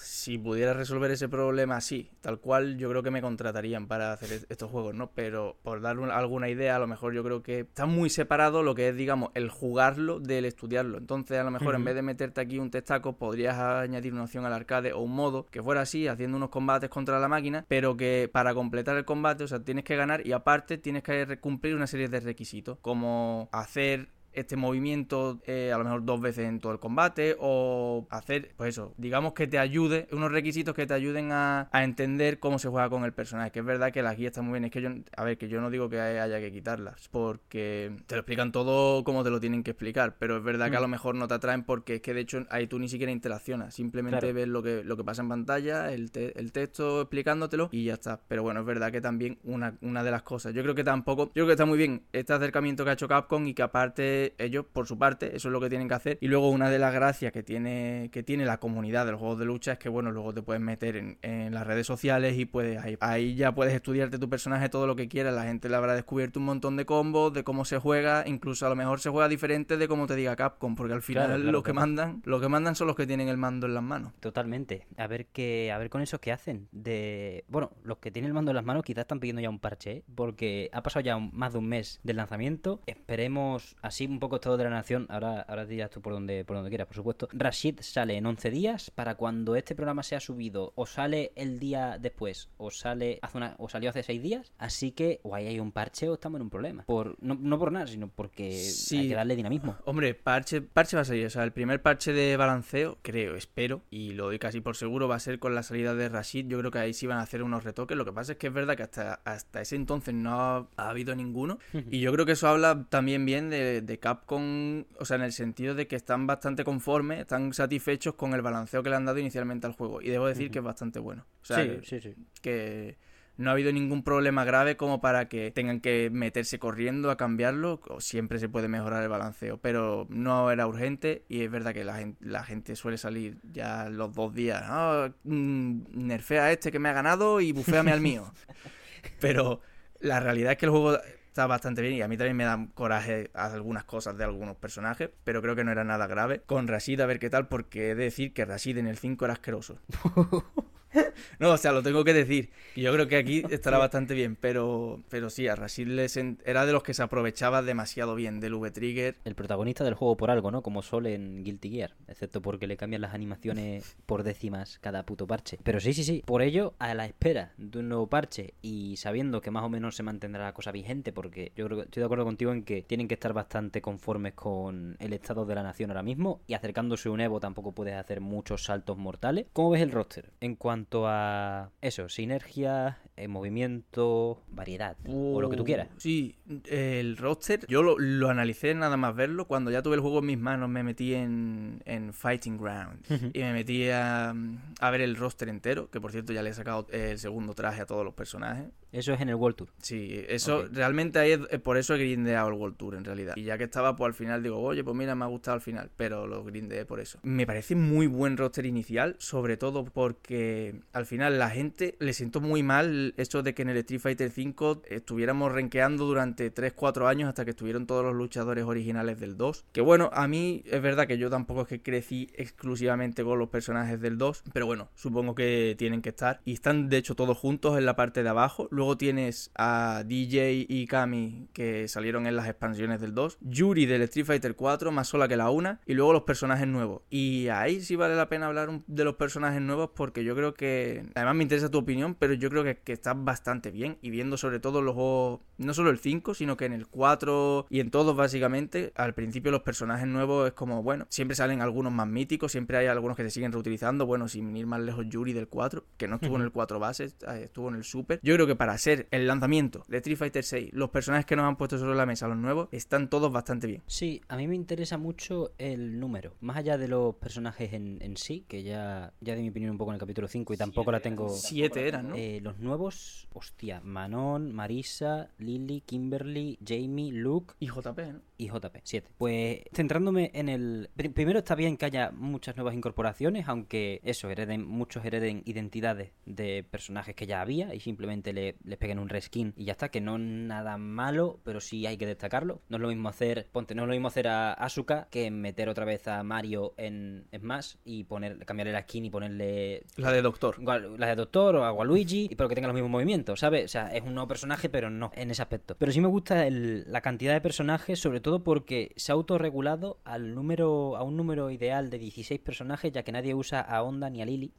si pudiera resolver ese problema así, tal cual, yo creo que me contratarían para hacer est- estos juegos, ¿no? Pero por dar un- alguna idea, a lo mejor yo creo que está muy separado lo que es, digamos, el jugarlo del estudiarlo. Entonces, a lo mejor en vez de meterte aquí un testaco, podrías añadir una opción al arcade o un modo que fuera así, haciendo unos combates contra la máquina, pero que para completar el combate, o sea, tienes que ganar y aparte tienes que cumplir una serie de requisitos, como hacer este movimiento eh, a lo mejor dos veces en todo el combate o hacer, pues eso, digamos que te ayude, unos requisitos que te ayuden a, a entender cómo se juega con el personaje, que es verdad que las guías están muy bien, es que yo, a ver, que yo no digo que haya que quitarlas, porque te lo explican todo como te lo tienen que explicar, pero es verdad que a Mm. lo mejor no te atraen porque es que de hecho ahí tú ni siquiera interaccionas, simplemente Claro. ves lo que, lo que pasa en pantalla, el, te- el texto explicándotelo y ya está, pero bueno, es verdad que también una, una de las cosas, yo creo que tampoco, yo creo que está muy bien este acercamiento que ha hecho Capcom y que aparte ellos, por su parte, eso es lo que tienen que hacer. Y luego una de las gracias que tiene, que tiene la comunidad de los juegos de lucha es que, bueno, luego te puedes meter en, en las redes sociales y puedes ahí, ahí ya puedes estudiarte tu personaje todo lo que quieras. La gente le habrá descubierto un montón de combos, de cómo se juega, incluso a lo mejor se juega diferente de cómo te diga Capcom, porque al final Claro, claro, los que mandan, los que mandan son los que tienen el mando en las manos. Totalmente. A ver qué, a ver con esos que hacen. De, bueno, los que tienen el mando en las manos quizás están pidiendo ya un parche, ¿eh? porque ha pasado ya un- más de un mes del lanzamiento. Esperemos así un poco estado de la nación. Ahora, ahora dirás tú por donde, por donde quieras, por supuesto. Rashid sale en 11 días. Para cuando este programa sea subido, o sale el día después, o sale hace una, o salió hace 6 días. Así que o ahí hay un parche o estamos en un problema. Por, no, no por nada, sino porque Sí. hay que darle dinamismo. Hombre, parche, parche va a salir. O sea, el primer parche de balanceo, creo, espero, y lo doy casi por seguro, va a ser con la salida de Rashid. Yo creo que ahí sí van a hacer unos retoques. Lo que pasa es que es verdad que hasta, hasta ese entonces no ha, ha habido ninguno. *laughs* Y yo creo que eso habla también bien de, de Capcom, o sea, en el sentido de que están bastante conformes, están satisfechos con el balanceo que le han dado inicialmente al juego. Y debo decir que es bastante bueno. O sea, sí, sí, sí. que no ha habido ningún problema grave como para que tengan que meterse corriendo a cambiarlo. o Siempre se puede mejorar el balanceo, pero no era urgente y es verdad que la gente, la gente suele salir ya los dos días. "Ah, mm, nerfea a este que me ha ganado y buféame al mío. *laughs* Pero la realidad es que el juego bastante bien y a mí también me dan coraje algunas cosas de algunos personajes, pero creo que no era nada grave. Con Rashid a ver qué tal, porque he de decir que Rashid en el 5 era asqueroso. *laughs* *laughs* No, o sea, lo tengo que decir. Yo creo que aquí estará bastante bien, pero, pero sí, a Rashid les en- era de los que se aprovechaba demasiado bien del V-Trigger. el protagonista del juego por algo, ¿no? Como Sol en Guilty Gear, excepto porque le cambian las animaciones por décimas cada puto parche. Pero sí, sí, sí. Por ello, a la espera de un nuevo parche y sabiendo que más o menos se mantendrá la cosa vigente, porque yo creo que estoy de acuerdo contigo en que tienen que estar bastante conformes con el estado de la nación ahora mismo y acercándose a un Evo tampoco puedes hacer muchos saltos mortales. ¿Cómo ves el roster? En cuanto a eso, sinergia, eh, movimiento, variedad, o lo que tú quieras. Uh, Sí, el roster, yo lo, lo analicé nada más verlo. Cuando ya tuve el juego en mis manos, me metí en, en Fighting Ground y me metí a, a ver el roster entero. Que por cierto, ya le he sacado el segundo traje a todos los personajes. Eso es en el World Tour. Sí, eso realmente ahí es, es por eso he grindeado el World Tour en realidad. Y ya que estaba, pues al final digo, oye, pues mira, me ha gustado al final, pero lo grindeé por eso. Me parece muy buen roster inicial, sobre todo porque al final la gente le siento muy mal eso de que en el Street Fighter V estuviéramos renqueando durante 3-4 años hasta que estuvieron todos los luchadores originales del 2. Que bueno, a mí es verdad que yo tampoco es que crecí exclusivamente con los personajes del 2, pero bueno, supongo que tienen que estar. Y están de hecho todos juntos en la parte de abajo. Luego tienes a DJ y Kami que salieron en las expansiones del 2. Yuri del Street Fighter 4, más sola que la una. Y luego los personajes nuevos. Y ahí sí vale la pena hablar de los personajes nuevos porque yo creo que... Además me interesa tu opinión, pero yo creo que, está bastante bien. Y viendo sobre todo los juegos, no solo el 5, sino que en el 4 y en todos básicamente, al principio los personajes nuevos es como, bueno, siempre salen algunos más míticos, siempre hay algunos que se siguen reutilizando. Bueno, sin ir más lejos, Yuri del 4, que no estuvo en el 4 base, eh, estuvo en el Super. Yo creo que para ser el lanzamiento de Street Fighter 6, los personajes que nos han puesto sobre la mesa, los nuevos, están todos bastante bien. Sí, a mí me interesa mucho el número. Más allá de los personajes en, en sí, que ya, ya di mi opinión un poco en el capítulo 5 y tampoco la tengo. Siete eran, ¿no? Eh, los nuevos, hostia, Manon, Marisa, Lily, Kimberly, Jamie, Luke Y JP, ¿no? y JP, 7. Pues centrándome en el... pri- Primero está bien que haya muchas nuevas incorporaciones, aunque eso, hereden, muchos hereden identidades de personajes que ya había y simplemente le, les peguen un reskin y ya está, que no es nada malo, pero sí hay que destacarlo. No es lo mismo hacer, ponte, no es lo mismo hacer a Asuka que meter otra vez a Mario en Smash y poner, cambiarle la skin y ponerle La de Doctor. La de Doctor o a Waluigi, y pero que tenga los mismos movimientos, ¿sabes? O sea, es un nuevo personaje, pero no en ese aspecto. Pero sí me gusta el- la cantidad de personajes, sobre todo porque se ha autorregulado al número, a un número ideal de 16 personajes, ya que nadie usa a Honda ni a Lily.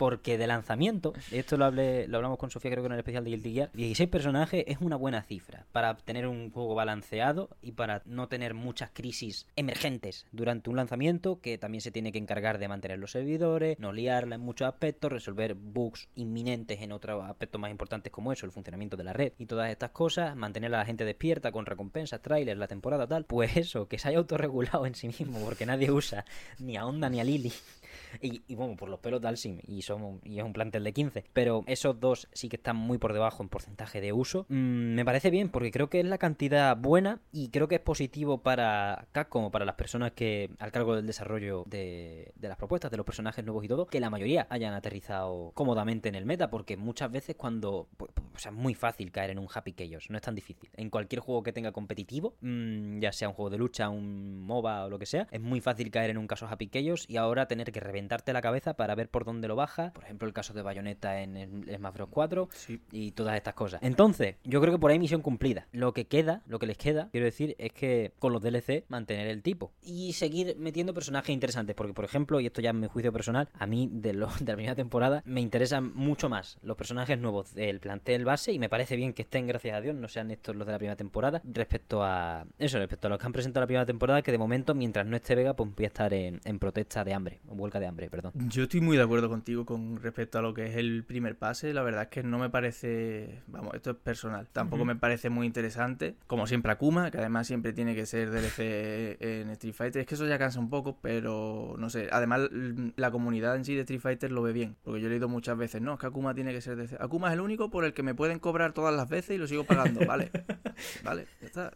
Porque de lanzamiento, esto lo, lo hablamos con Sofía creo que en el especial de Guilty Gear, 16 personajes es una buena cifra para tener un juego balanceado y para no tener muchas crisis emergentes durante un lanzamiento que también se tiene que encargar de mantener los servidores, no liarla en muchos aspectos, resolver bugs inminentes en otros aspectos más importantes como eso, el funcionamiento de la red y todas estas cosas, mantener a la gente despierta con recompensas, trailers, la temporada tal, pues eso, que se haya autorregulado en sí mismo porque nadie usa ni a Honda ni a Lily. Y, bueno, por los pelos da el sim y, somos, y es un plantel de 15. Pero esos dos sí que están muy por debajo en porcentaje de uso. Mm, me parece bien porque creo que es la cantidad buena y creo que es positivo para Capcom o para las personas que al cargo del desarrollo de, las propuestas, de los personajes nuevos y todo, que la mayoría hayan aterrizado cómodamente en el meta porque muchas veces cuando... o sea, es muy fácil caer en un Happy Chaos, no es tan difícil. En cualquier juego que tenga competitivo, mm, ya sea un juego de lucha, un MOBA o lo que sea, es muy fácil caer en un caso Happy Chaos y ahora tener que reventarte la cabeza para ver por dónde lo baja. Por ejemplo, el caso de Bayonetta en el Smash Bros. 4 Sí. y todas estas cosas. Entonces, yo creo que por ahí misión cumplida. Lo que queda, lo que les queda, quiero decir, es que con los DLC mantener el tipo y seguir metiendo personajes interesantes. Porque, por ejemplo, y esto ya es mi juicio personal, a mí de, lo, de la primera temporada me interesan mucho más los personajes nuevos del plantel base y me parece bien que estén, gracias a Dios, no sean estos los de la primera temporada respecto a eso, respecto a los que han presentado la primera temporada, que de momento, mientras no esté Vega, pues voy a estar en, en protesta de hambre, o huelga de hambre, perdón. Yo estoy muy de acuerdo contigo con respecto a lo que es el primer pase. La verdad es que no me parece. Vamos, esto es personal. Tampoco me parece muy interesante. Como siempre, Akuma, que además siempre tiene que ser DLC en Street Fighter. Es que eso ya cansa un poco, pero no sé. Además, la comunidad en sí de Street Fighter lo ve bien. Porque yo he leído muchas veces, no, es que Akuma tiene que ser DLC. Akuma es el único por el que me pueden cobrar todas las veces y lo sigo pagando. Vale, *laughs* vale, ya está.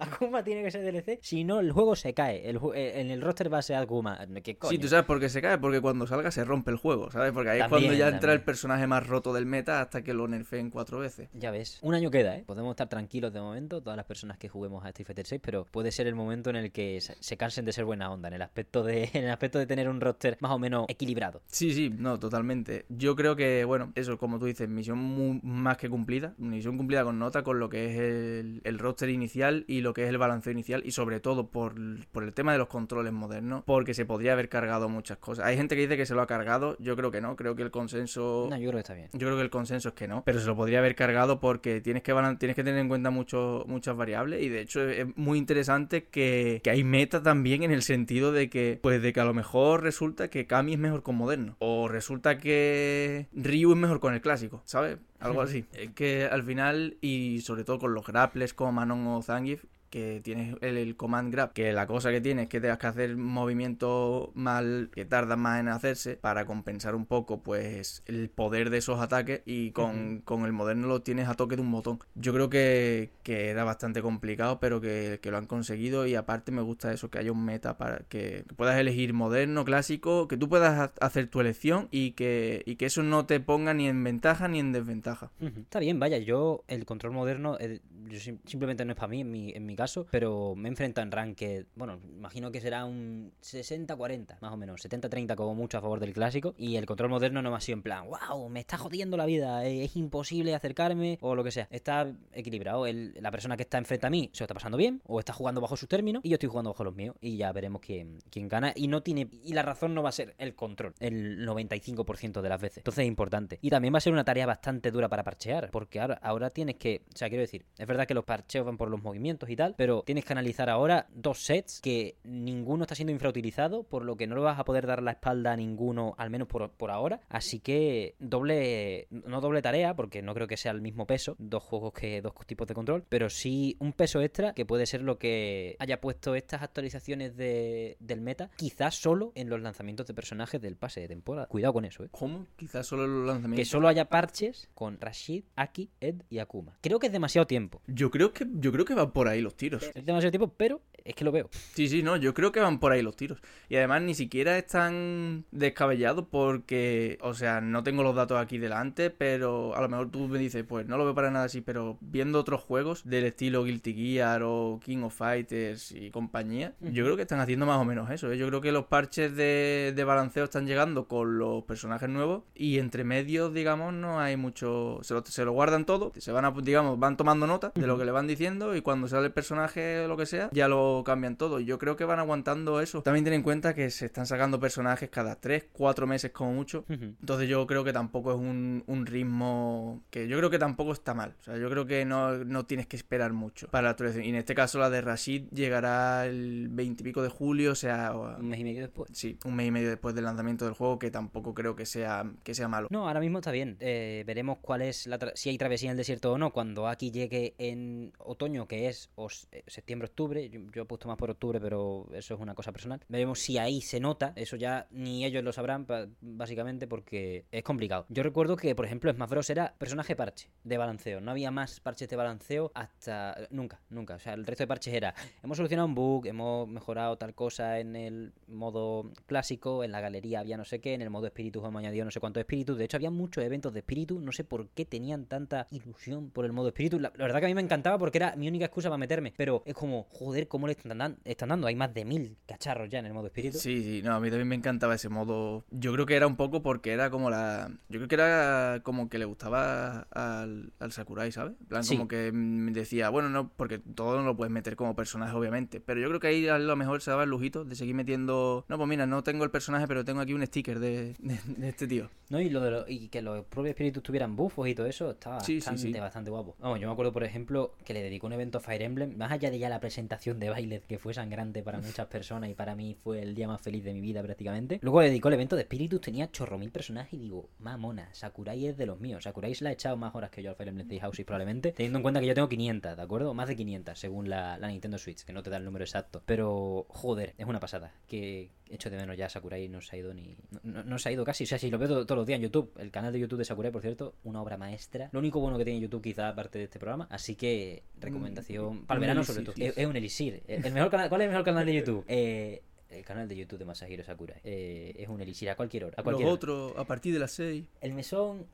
Akuma tiene que ser DLC, si no el juego se cae. El, eh, en el roster base Akuma. ¿Qué coño? Sí, tú sabes por qué se cae, porque cuando salga se rompe el juego, ¿sabes? Porque ahí es cuando ya entra el personaje más roto del meta hasta que lo nerfeen cuatro veces. Ya ves. Un año queda, ¿eh? Podemos estar tranquilos de momento, todas las personas que juguemos a Street Fighter 6, pero puede ser el momento en el que se se cansen de ser buena onda, en el aspecto de, *laughs* en el aspecto de tener un roster más o menos equilibrado. Sí, sí, no, totalmente. Yo creo que, bueno, eso, como tú dices, misión más que cumplida. Misión cumplida con nota, con lo que es el, el roster inicial y lo que es el balanceo inicial. Y sobre todo por, por el tema de los controles modernos, porque se podría haber cargado muchas cosas. Hay gente que dice que se lo ha cargado, yo creo que no. Creo que el consenso. No, yo creo que está bien. Yo creo que el consenso es que no, pero se lo podría haber cargado porque tienes que, tienes que tener en cuenta mucho, muchas variables y de hecho es es muy interesante que, que hay meta también en el sentido de que, pues de que a lo mejor resulta que Kami es mejor con moderno o resulta que Ryu es mejor con el clásico, ¿sabes? Algo *laughs* así. Es que al final y sobre todo con los grapples como Manon o Zangief que tienes el, el command grab, que la cosa que tienes es que tengas que hacer movimientos mal, que tardan más en hacerse, para compensar un poco, pues, el poder de esos ataques, y con, con el moderno lo tienes a toque de un botón. Yo creo que, que era bastante complicado, pero que, que lo han conseguido, y aparte me gusta eso, que haya un meta para que, que puedas elegir moderno, clásico, que tú puedas ha- hacer tu elección, y que, y que eso no te ponga ni en ventaja ni en desventaja. Está bien, vaya, yo el control moderno eh, yo sim- simplemente no es para mí en mi, en mi caso, pero me he enfrentado en ranked, bueno, imagino que será un 60-40, más o menos, 70-30 como mucho a favor del clásico, y el control moderno no me ha sido en plan, wow, me está jodiendo la vida, eh, es imposible acercarme, o lo que sea, está equilibrado, el- la persona que está enfrente a mí se lo está pasando bien, o está jugando bajo sus términos, y yo estoy jugando bajo los míos, y ya veremos quién, quién gana, y no tiene, y la razón no va a ser el control, el 95% de las veces, entonces es importante, y también va a ser una tarea bastante dura para parchear, porque ahora, ahora tienes que, o sea, quiero decir, es verdad que los parcheos van por los movimientos y tal, tal, pero tienes que analizar ahora dos sets que ninguno está siendo infrautilizado, por lo que no le vas a poder dar la espalda a ninguno, al menos por, por ahora. Así que doble, no doble tarea, porque no creo que sea el mismo peso, dos juegos que dos tipos de control, pero sí un peso extra que puede ser lo que haya puesto estas actualizaciones de, del meta, quizás solo en los lanzamientos de personajes del pase de temporada. Cuidado con eso, ¿eh? ¿Cómo? Quizás solo en los lanzamientos. Que solo haya parches con Rashid, Aki, Ed y Akuma. Creo que es demasiado tiempo. Yo creo que, yo creo que van por ahí los tiros. Es demasiado tiempo, pero es que lo veo. Sí, sí, no, yo creo que van por ahí los tiros. Y además ni siquiera están descabellados porque, o sea, no tengo los datos aquí delante, pero a lo mejor tú me dices, pues no lo veo para nada así, pero viendo otros juegos del estilo Guilty Gear o King of Fighters y compañía, yo creo que están haciendo más o menos eso. ¿eh? Yo creo que los parches de, de balanceo están llegando con los personajes nuevos y entre medios, digamos, no hay mucho... Se lo, se lo guardan todo, se van a, digamos, van tomando nota de lo que le van diciendo y cuando sale el personaje o lo que sea, ya lo cambian todo. Yo creo que van aguantando eso. También ten en cuenta que se están sacando personajes cada 3, 4 meses como mucho. Entonces yo creo que tampoco es un, un ritmo que yo creo que tampoco está mal. O sea, yo creo que no, no tienes que esperar mucho para la actualización. Y en este caso la de Rashid llegará el 20 y pico de julio, o sea... Un mes y medio después. Sí, un mes y medio después del lanzamiento del juego, que tampoco creo que sea, que sea malo. No, ahora mismo está bien. Eh, veremos cuál es la tra- si hay travesía en el desierto o no cuando aquí llegue en otoño, que es o eh, septiembre-octubre. Yo, yo he puesto más por octubre, pero eso es una cosa personal. Veremos si ahí se nota. Eso ya ni ellos lo sabrán, básicamente, porque es complicado. Yo recuerdo que, por ejemplo, Smash Bros. era personaje parche de balanceo. No había más parches de balanceo hasta. Nunca, nunca. O sea, el resto de parches era. Hemos solucionado un bug, hemos mejorado tal cosa en el modo clásico, en la galería había no sé qué, en el modo espíritus hemos añadido no sé cuántos espíritus. De hecho, había muchos eventos de espíritu, no sé por qué tenían tanta ilusión por el modo espíritu. La, la verdad que a mí me encantaba porque era mi única excusa para meterme, pero es como, joder, ¿cómo le están, dan- están dando? Hay más de mil cacharros ya en el modo espíritu. Sí, sí, no, a mí también me encantaba ese modo. Yo creo que era un poco porque era como la. Yo creo que era como que le gustaba al, al Sakurai, ¿sabes? En plan, Sí. como que decía, bueno, no, porque todo no lo puedes meter como personaje, obviamente. Pero yo creo que ahí a lo mejor se daba el lujito de seguir metiendo. No, pues mira, no tengo el personaje, pero tengo aquí un sticker de, de, de este tío. ¿No? Y, lo de lo- y que los propios espíritus tuvieran buffos y todo eso estaba sí, bastante, sí. bastante guapo. Vamos, yo me acuerdo, por ejemplo, que le dedicó un evento a Fire Emblem, más allá de ya la presentación de Que fue sangrante para muchas personas y para mí fue el día más feliz de mi vida prácticamente. Luego dedicó el evento de espíritus, tenía chorro mil personajes y digo, mamona, Sakurai es de los míos. Sakurai se la ha echado más horas que yo al Fire Emblem Three Houses probablemente, teniendo en cuenta que yo tengo 500, ¿de acuerdo? Más de 500 según la, la Nintendo Switch, que no te da el número exacto. Pero, joder, es una pasada. Que echo de menos ya Sakurai no se ha ido ni... No, no- se ha ido casi, o sea, si lo veo to- todos los días en YouTube, el canal de YouTube de Sakurai, por cierto, una obra maestra. Lo único bueno que tiene YouTube quizá aparte de este programa, así que recomendación para el verano elixir, sobre todo. Es, es un elixir. El mejor canal, ¿Cuál es el mejor canal de YouTube? Eh, el canal de YouTube de Masahiro Sakurai. Eh, es un elixir a cualquier hora. A Los cualquier otros, a partir de las 6. El mesón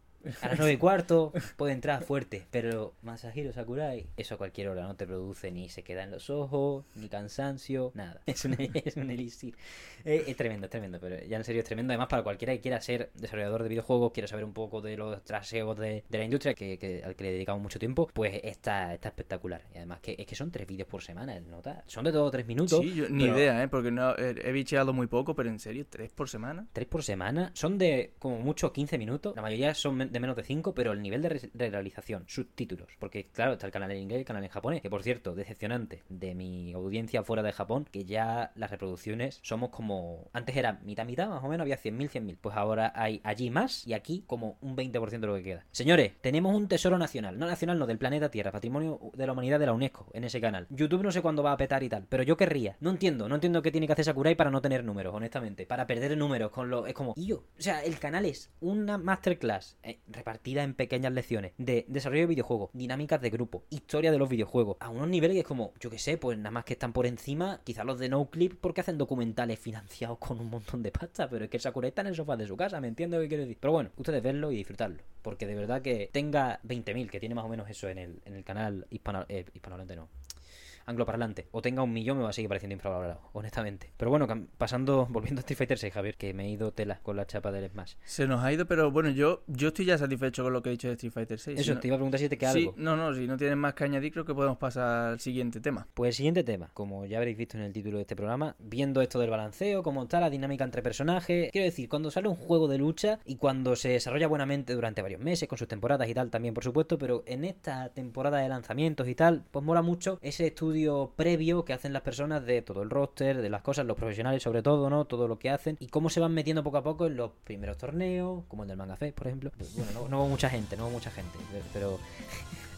a las 9 y cuarto puede entrar fuerte, pero Masahiro Sakurai, eso a cualquier hora no te produce ni se queda en los ojos, ni cansancio, nada. *laughs* Es un, es un elixir. Eh, es tremendo, es tremendo, pero ya en serio es tremendo. Además, para cualquiera que quiera ser desarrollador de videojuegos, quiera saber un poco de los traseos de, de la industria, que, que- al que le dedicamos mucho tiempo, pues está, está espectacular. Y además, que es que son tres vídeos por semana, ¿nota? Son de todo tres minutos. Sí, yo- ni pero- idea, ¿eh? Porque no, he, he bicheado muy poco, pero en serio, ¿tres por semana? Tres por semana. Son de como mucho 15 minutos. La mayoría son men- de menos de 5, pero el nivel de, re- de realización, subtítulos. Porque, claro, está el canal en inglés y el canal en japonés. Que, por cierto, decepcionante de mi audiencia fuera de Japón, que ya las reproducciones somos como... Antes era mitad-mitad, más o menos, había 100.000, 100.000. Pues ahora hay allí más y aquí como un 20% de lo que queda. Señores, tenemos un tesoro nacional. No nacional, no, del planeta Tierra. Patrimonio de la humanidad de la UNESCO en ese canal. YouTube no sé cuándo va a petar y tal, pero yo querría. No entiendo, no entiendo qué tiene que hacer Sakurai para no tener números, honestamente. Para perder números con lo... Es como... Y yo, o sea, el canal es una masterclass repartida en pequeñas lecciones de desarrollo de videojuegos, dinámicas de grupo, historia de los videojuegos, a unos niveles que es como, yo qué sé, pues nada más que están por encima, quizás los de NoClip porque hacen documentales financiados con un montón de pasta, pero es que Sakurai está en el sofá de su casa, ¿me entiendes lo que quiero decir? Pero bueno, ustedes verlo y disfrutarlo, porque de verdad que tenga 20.000, que tiene más o menos eso en el, en el canal hispano, eh, hispanohablante, no angloparlante o tenga un millón me va a seguir pareciendo infravalorado, honestamente. Pero bueno, pasando, *laughs* volviendo a Street Fighter 6, Javier, que me he ido tela con la chapa del Smash. Se nos ha ido, pero bueno, yo, yo estoy ya satisfecho con lo que he dicho de Street Fighter 6. Eso, te iba a preguntar si te queda Sí, algo. no, no, si no tienes más que añadir, creo que podemos pasar al siguiente tema. Pues el siguiente tema, como ya habréis visto en el título de este programa, viendo esto del balanceo, cómo está la dinámica entre personajes, quiero decir, cuando sale un juego de lucha y cuando se desarrolla buenamente durante varios meses, con sus temporadas y tal también, por supuesto, pero en esta temporada de lanzamientos y tal, pues mola mucho ese estudio estudio previo que hacen las personas de todo el roster, de las cosas, los profesionales sobre todo, ¿no? Todo lo que hacen y cómo se van metiendo poco a poco en los primeros torneos, como el del Manga Fest, por ejemplo. Pues, bueno, no, no hubo mucha gente, no hubo mucha gente, pero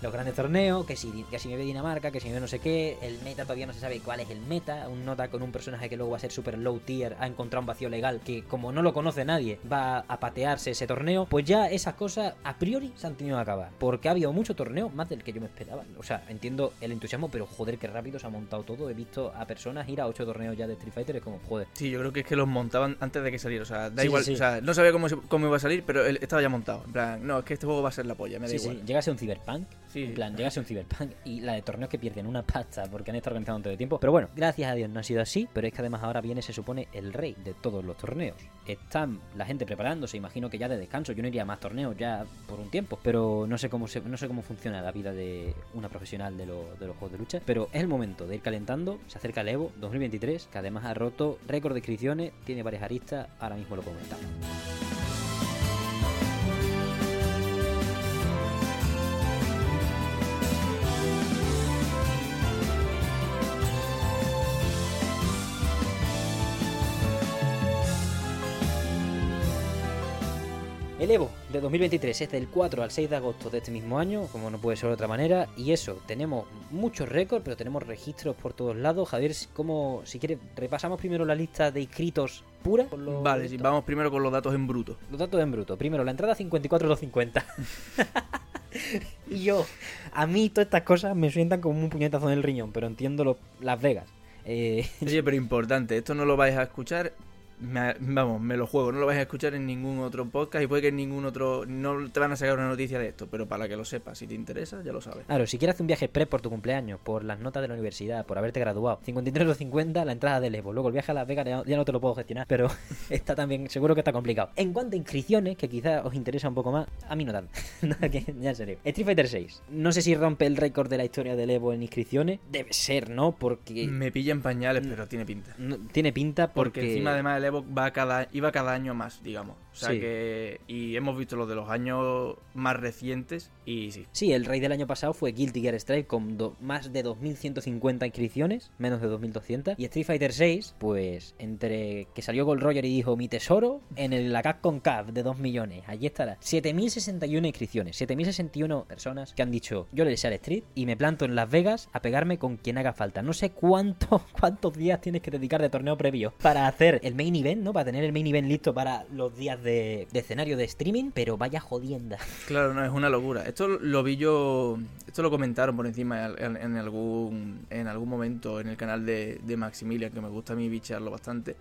los grandes torneos, que si, que si me ve Dinamarca, que si me ve no sé qué, el meta todavía no se sabe cuál es el meta, un nota con un personaje que luego va a ser super low tier, ha encontrado un vacío legal que como no lo conoce nadie, va a patearse ese torneo, pues ya esas cosas a priori se han tenido que acabar, porque ha habido mucho torneo, más del que yo me esperaba, o sea, entiendo el entusiasmo, pero joder, qué rápido se ha montado todo, he visto a personas ir a ocho torneos ya de Street Fighter, es como, joder. Sí, yo creo que es que los montaban antes de que saliera, o sea, da Sí, igual, sí, sí. o sea, no sabía cómo, cómo iba a salir, pero él estaba ya montado, en plan, no, es que este juego va a ser la polla, me da Sí, sí, igual. llega a ser un Cyberpunk. En plan, llega a un Cyberpunk y la de torneos que pierden una pasta porque han estado organizando todo el tiempo. Pero bueno, gracias a Dios no ha sido así. Pero es que además ahora viene, se supone, el rey de todos los torneos. Están la gente preparándose, imagino que ya de descanso. Yo no iría a más torneos ya por un tiempo. Pero no sé cómo no sé cómo funciona la vida de una profesional de, lo- de los juegos de lucha. Pero es el momento de ir calentando. Se acerca el Evo 2023, que además ha roto récord de inscripciones, tiene varias aristas. Ahora mismo lo comentamos. El Evo de 2023 es del 4 al 6 de agosto de este mismo año, como no puede ser de otra manera, y eso, tenemos muchos récords, pero tenemos registros por todos lados. Javier, como si quieres, repasamos primero la lista de inscritos pura. Vale, sí, vamos primero con los datos en bruto. Los datos en bruto. Primero, la entrada 54,250. *laughs* y yo, a mí todas estas cosas me sientan como un puñetazo en el riñón, pero entiendo lo- Las Vegas. Eh, Oye, pero importante, esto no lo vais a escuchar, me- vamos, me lo juego, no lo vais a escuchar en ningún otro podcast y puede que en ningún otro, no te van a sacar una noticia de esto, pero para que lo sepas, si te interesa, ya lo sabes. Claro, si quieres hacer un viaje express por tu cumpleaños, por las notas de la universidad, por haberte graduado, 53 o 50 la entrada del Evo. Luego el viaje a Las Vegas ya, ya no te lo puedo gestionar, pero *laughs* está también, seguro que está complicado. En cuanto a inscripciones, que quizás os interesa un poco más, a mí no tanto. *laughs* Ya en serio. Street Fighter 6. No sé si rompe el récord de la historia del Evo en inscripciones. Debe ser, ¿no? Porque Me pilla en pañales, pero tiene pinta. no- tiene pinta Porque porque... encima además el Va cada, iba cada año más, digamos. O sea Sí. que. Y hemos visto los de los años más recientes y sí. Sí, el rey del año pasado fue Guilty Gear Strive con do- más de 2150 inscripciones, menos de 2200. Y Street Fighter 6, pues entre que salió Gold Roger y dijo mi tesoro, en el la Capcom Cup de 2 millones, allí estará. 7061 inscripciones, 7061 personas que han dicho yo le deseo al Street y me planto en Las Vegas a pegarme con quien haga falta. No sé cuánto, *laughs* cuántos días tienes que dedicar de torneo previo para hacer el main event, ¿no? Para tener el main event listo para los días de, de escenario de streaming, pero vaya jodienda. Claro, no, es una locura. Esto lo vi yo. Esto lo comentaron por encima en, en algún en algún momento en el canal de, de Maximilian, que me gusta a mí bichearlo bastante.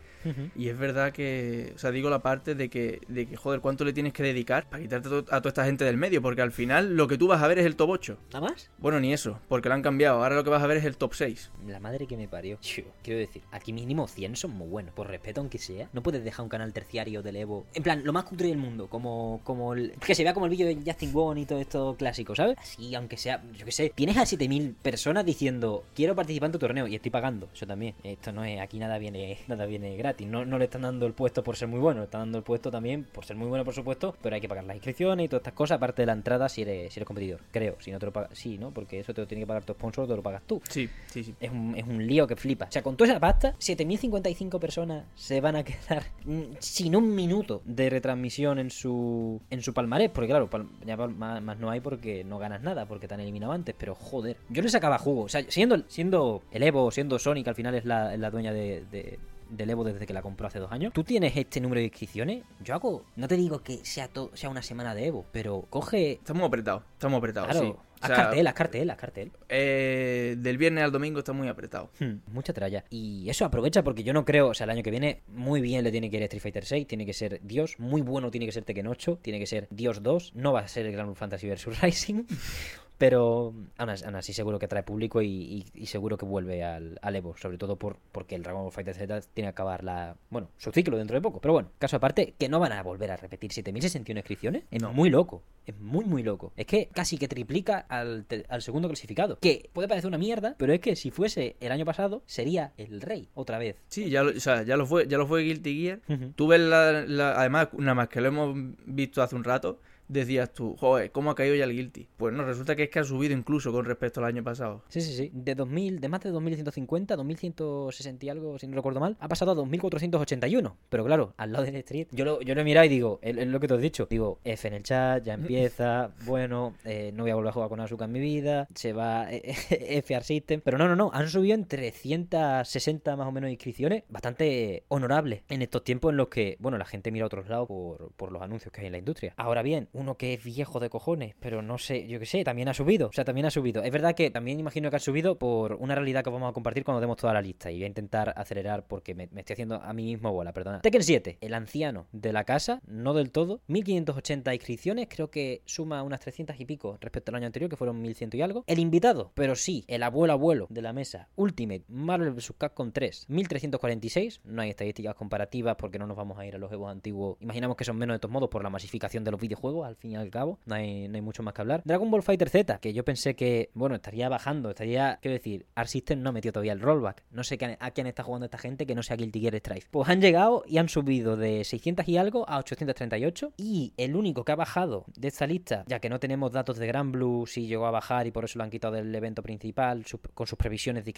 Y es verdad que, o sea, digo la parte de que, de que joder, ¿cuánto le tienes que dedicar para quitarte a, to- a toda esta gente del medio? Porque al final lo que tú vas a ver es el top 8. ¿Nada más? Bueno, ni eso, porque lo han cambiado. Ahora lo que vas a ver es el top 6. La madre que me parió. Quiero decir, aquí mínimo 100 son muy buenos. Por respeto, aunque sea. No puedes dejar un canal terciario del Evo. En plan, lo más cutre del mundo. Como, como el. Que se vea como el vídeo de Justin Wong y todo esto clásico, ¿sabes? Así, aunque sea. Yo qué sé. Tienes a 7000 personas diciendo, quiero participar en tu torneo. Y estoy pagando. Eso también. Esto no es. Aquí nada viene nada viene gratis. No, no le están dando el puesto por ser muy bueno. Le están dando el puesto también por ser muy bueno, por supuesto. Pero hay que pagar las inscripciones y todas estas cosas. Aparte de la entrada si eres, si eres competidor. Creo. Si no te lo pagas. Sí, ¿no? Porque eso te lo tiene que pagar tu sponsor o te lo pagas tú. Sí, sí, sí. Es un, es un lío que flipa. O sea, con toda esa pasta, 7055 personas se van a quedar mm, sin un minuto de retransmisión en su en su palmarés. Porque claro, pal- ya pal- más, más no hay porque no ganas nada, porque te han eliminado antes. Pero joder, yo le sacaba jugo. O sea, siendo, siendo el Evo, siendo que al final es la, la dueña de, de- del Evo desde que la compró hace dos años. Tú tienes este número de inscripciones. Yo hago, no te digo que sea, to- sea una semana de Evo, pero coge... Estamos apretados, estamos apretados, Claro, sí. O haz sea, cartel, haz cartel, haz cartel. eh, del viernes al domingo está muy apretado. Hmm, mucha tralla. Y eso aprovecha porque yo no creo, o sea, el año que viene muy bien le tiene que ir Street Fighter 6, tiene que ser Dios, muy bueno tiene que ser Tekken 8, tiene que ser Dios 2, no va a ser el Grand Fantasy vs *laughs* Rising, pero aún así, seguro que trae público y, y- y seguro que vuelve al, al Evo, sobre todo por porque el Dragon Ball Fighter Z tiene que acabar la, bueno, su ciclo dentro de poco. Pero bueno, caso aparte, que no van a volver a repetir 7061 inscripciones, es No. muy loco, es muy muy loco. Es que casi que triplica al, segundo clasificado, que puede parecer una mierda, pero es que si fuese el año pasado sería el rey otra vez. Sí, ya lo, o sea, ya lo fue, ya lo fue Guilty Gear. Ujú. Tú ves la, la- además, nada más que lo hemos visto hace un rato, decías tú, joder, ¿cómo ha caído ya el Guilty? Pues no, resulta que es que ha subido incluso con respecto al año pasado. Sí, sí, sí. De 2000, de más de 2150, 2160 y algo, si no recuerdo mal, ha pasado a 2481. Pero claro, al lado del Street, yo lo, yo lo he mirado y digo, es, es lo que te has dicho. Digo, F en el chat, ya empieza, *laughs* bueno, eh, no voy a volver a jugar con Asuka en mi vida, se va eh, *laughs* FR System. Pero no, no, no, han subido en 360 más o menos inscripciones, bastante honorable en estos tiempos en los que, bueno, la gente mira a otros lados por, por los anuncios que hay en la industria. Ahora bien, uno que es viejo de cojones, pero no sé, yo qué sé, también ha subido, o sea, también ha subido. Es verdad que también imagino que ha subido por una realidad que vamos a compartir cuando demos toda la lista y voy a intentar acelerar porque me, estoy haciendo a mí mismo bola, perdona. Tekken 7, el anciano de la casa, no del todo, 1580 inscripciones, creo que suma unas 300 y pico respecto al año anterior, que fueron 1100 y algo. El invitado, pero sí, el abuelo abuelo de la mesa, Ultimate Marvel vs. Capcom 3, 1346, no hay estadísticas comparativas porque no nos vamos a ir a los Evos antiguos. Imaginamos que son menos de todos modos por la masificación de los videojuegos, al fin y al cabo, no hay, no hay mucho más que hablar. Dragon Ball Fighter Z, que yo pensé que, bueno, estaría bajando, estaría, quiero decir, Art System no metió todavía el rollback. No sé a quién está jugando esta gente que no sea Guilty Gear Strife. Pues han llegado y han subido de 600 y algo a 838 y el único que ha bajado de esta lista, ya que no tenemos datos de Gran Blue si llegó a bajar y por eso lo han quitado del evento principal con sus previsiones de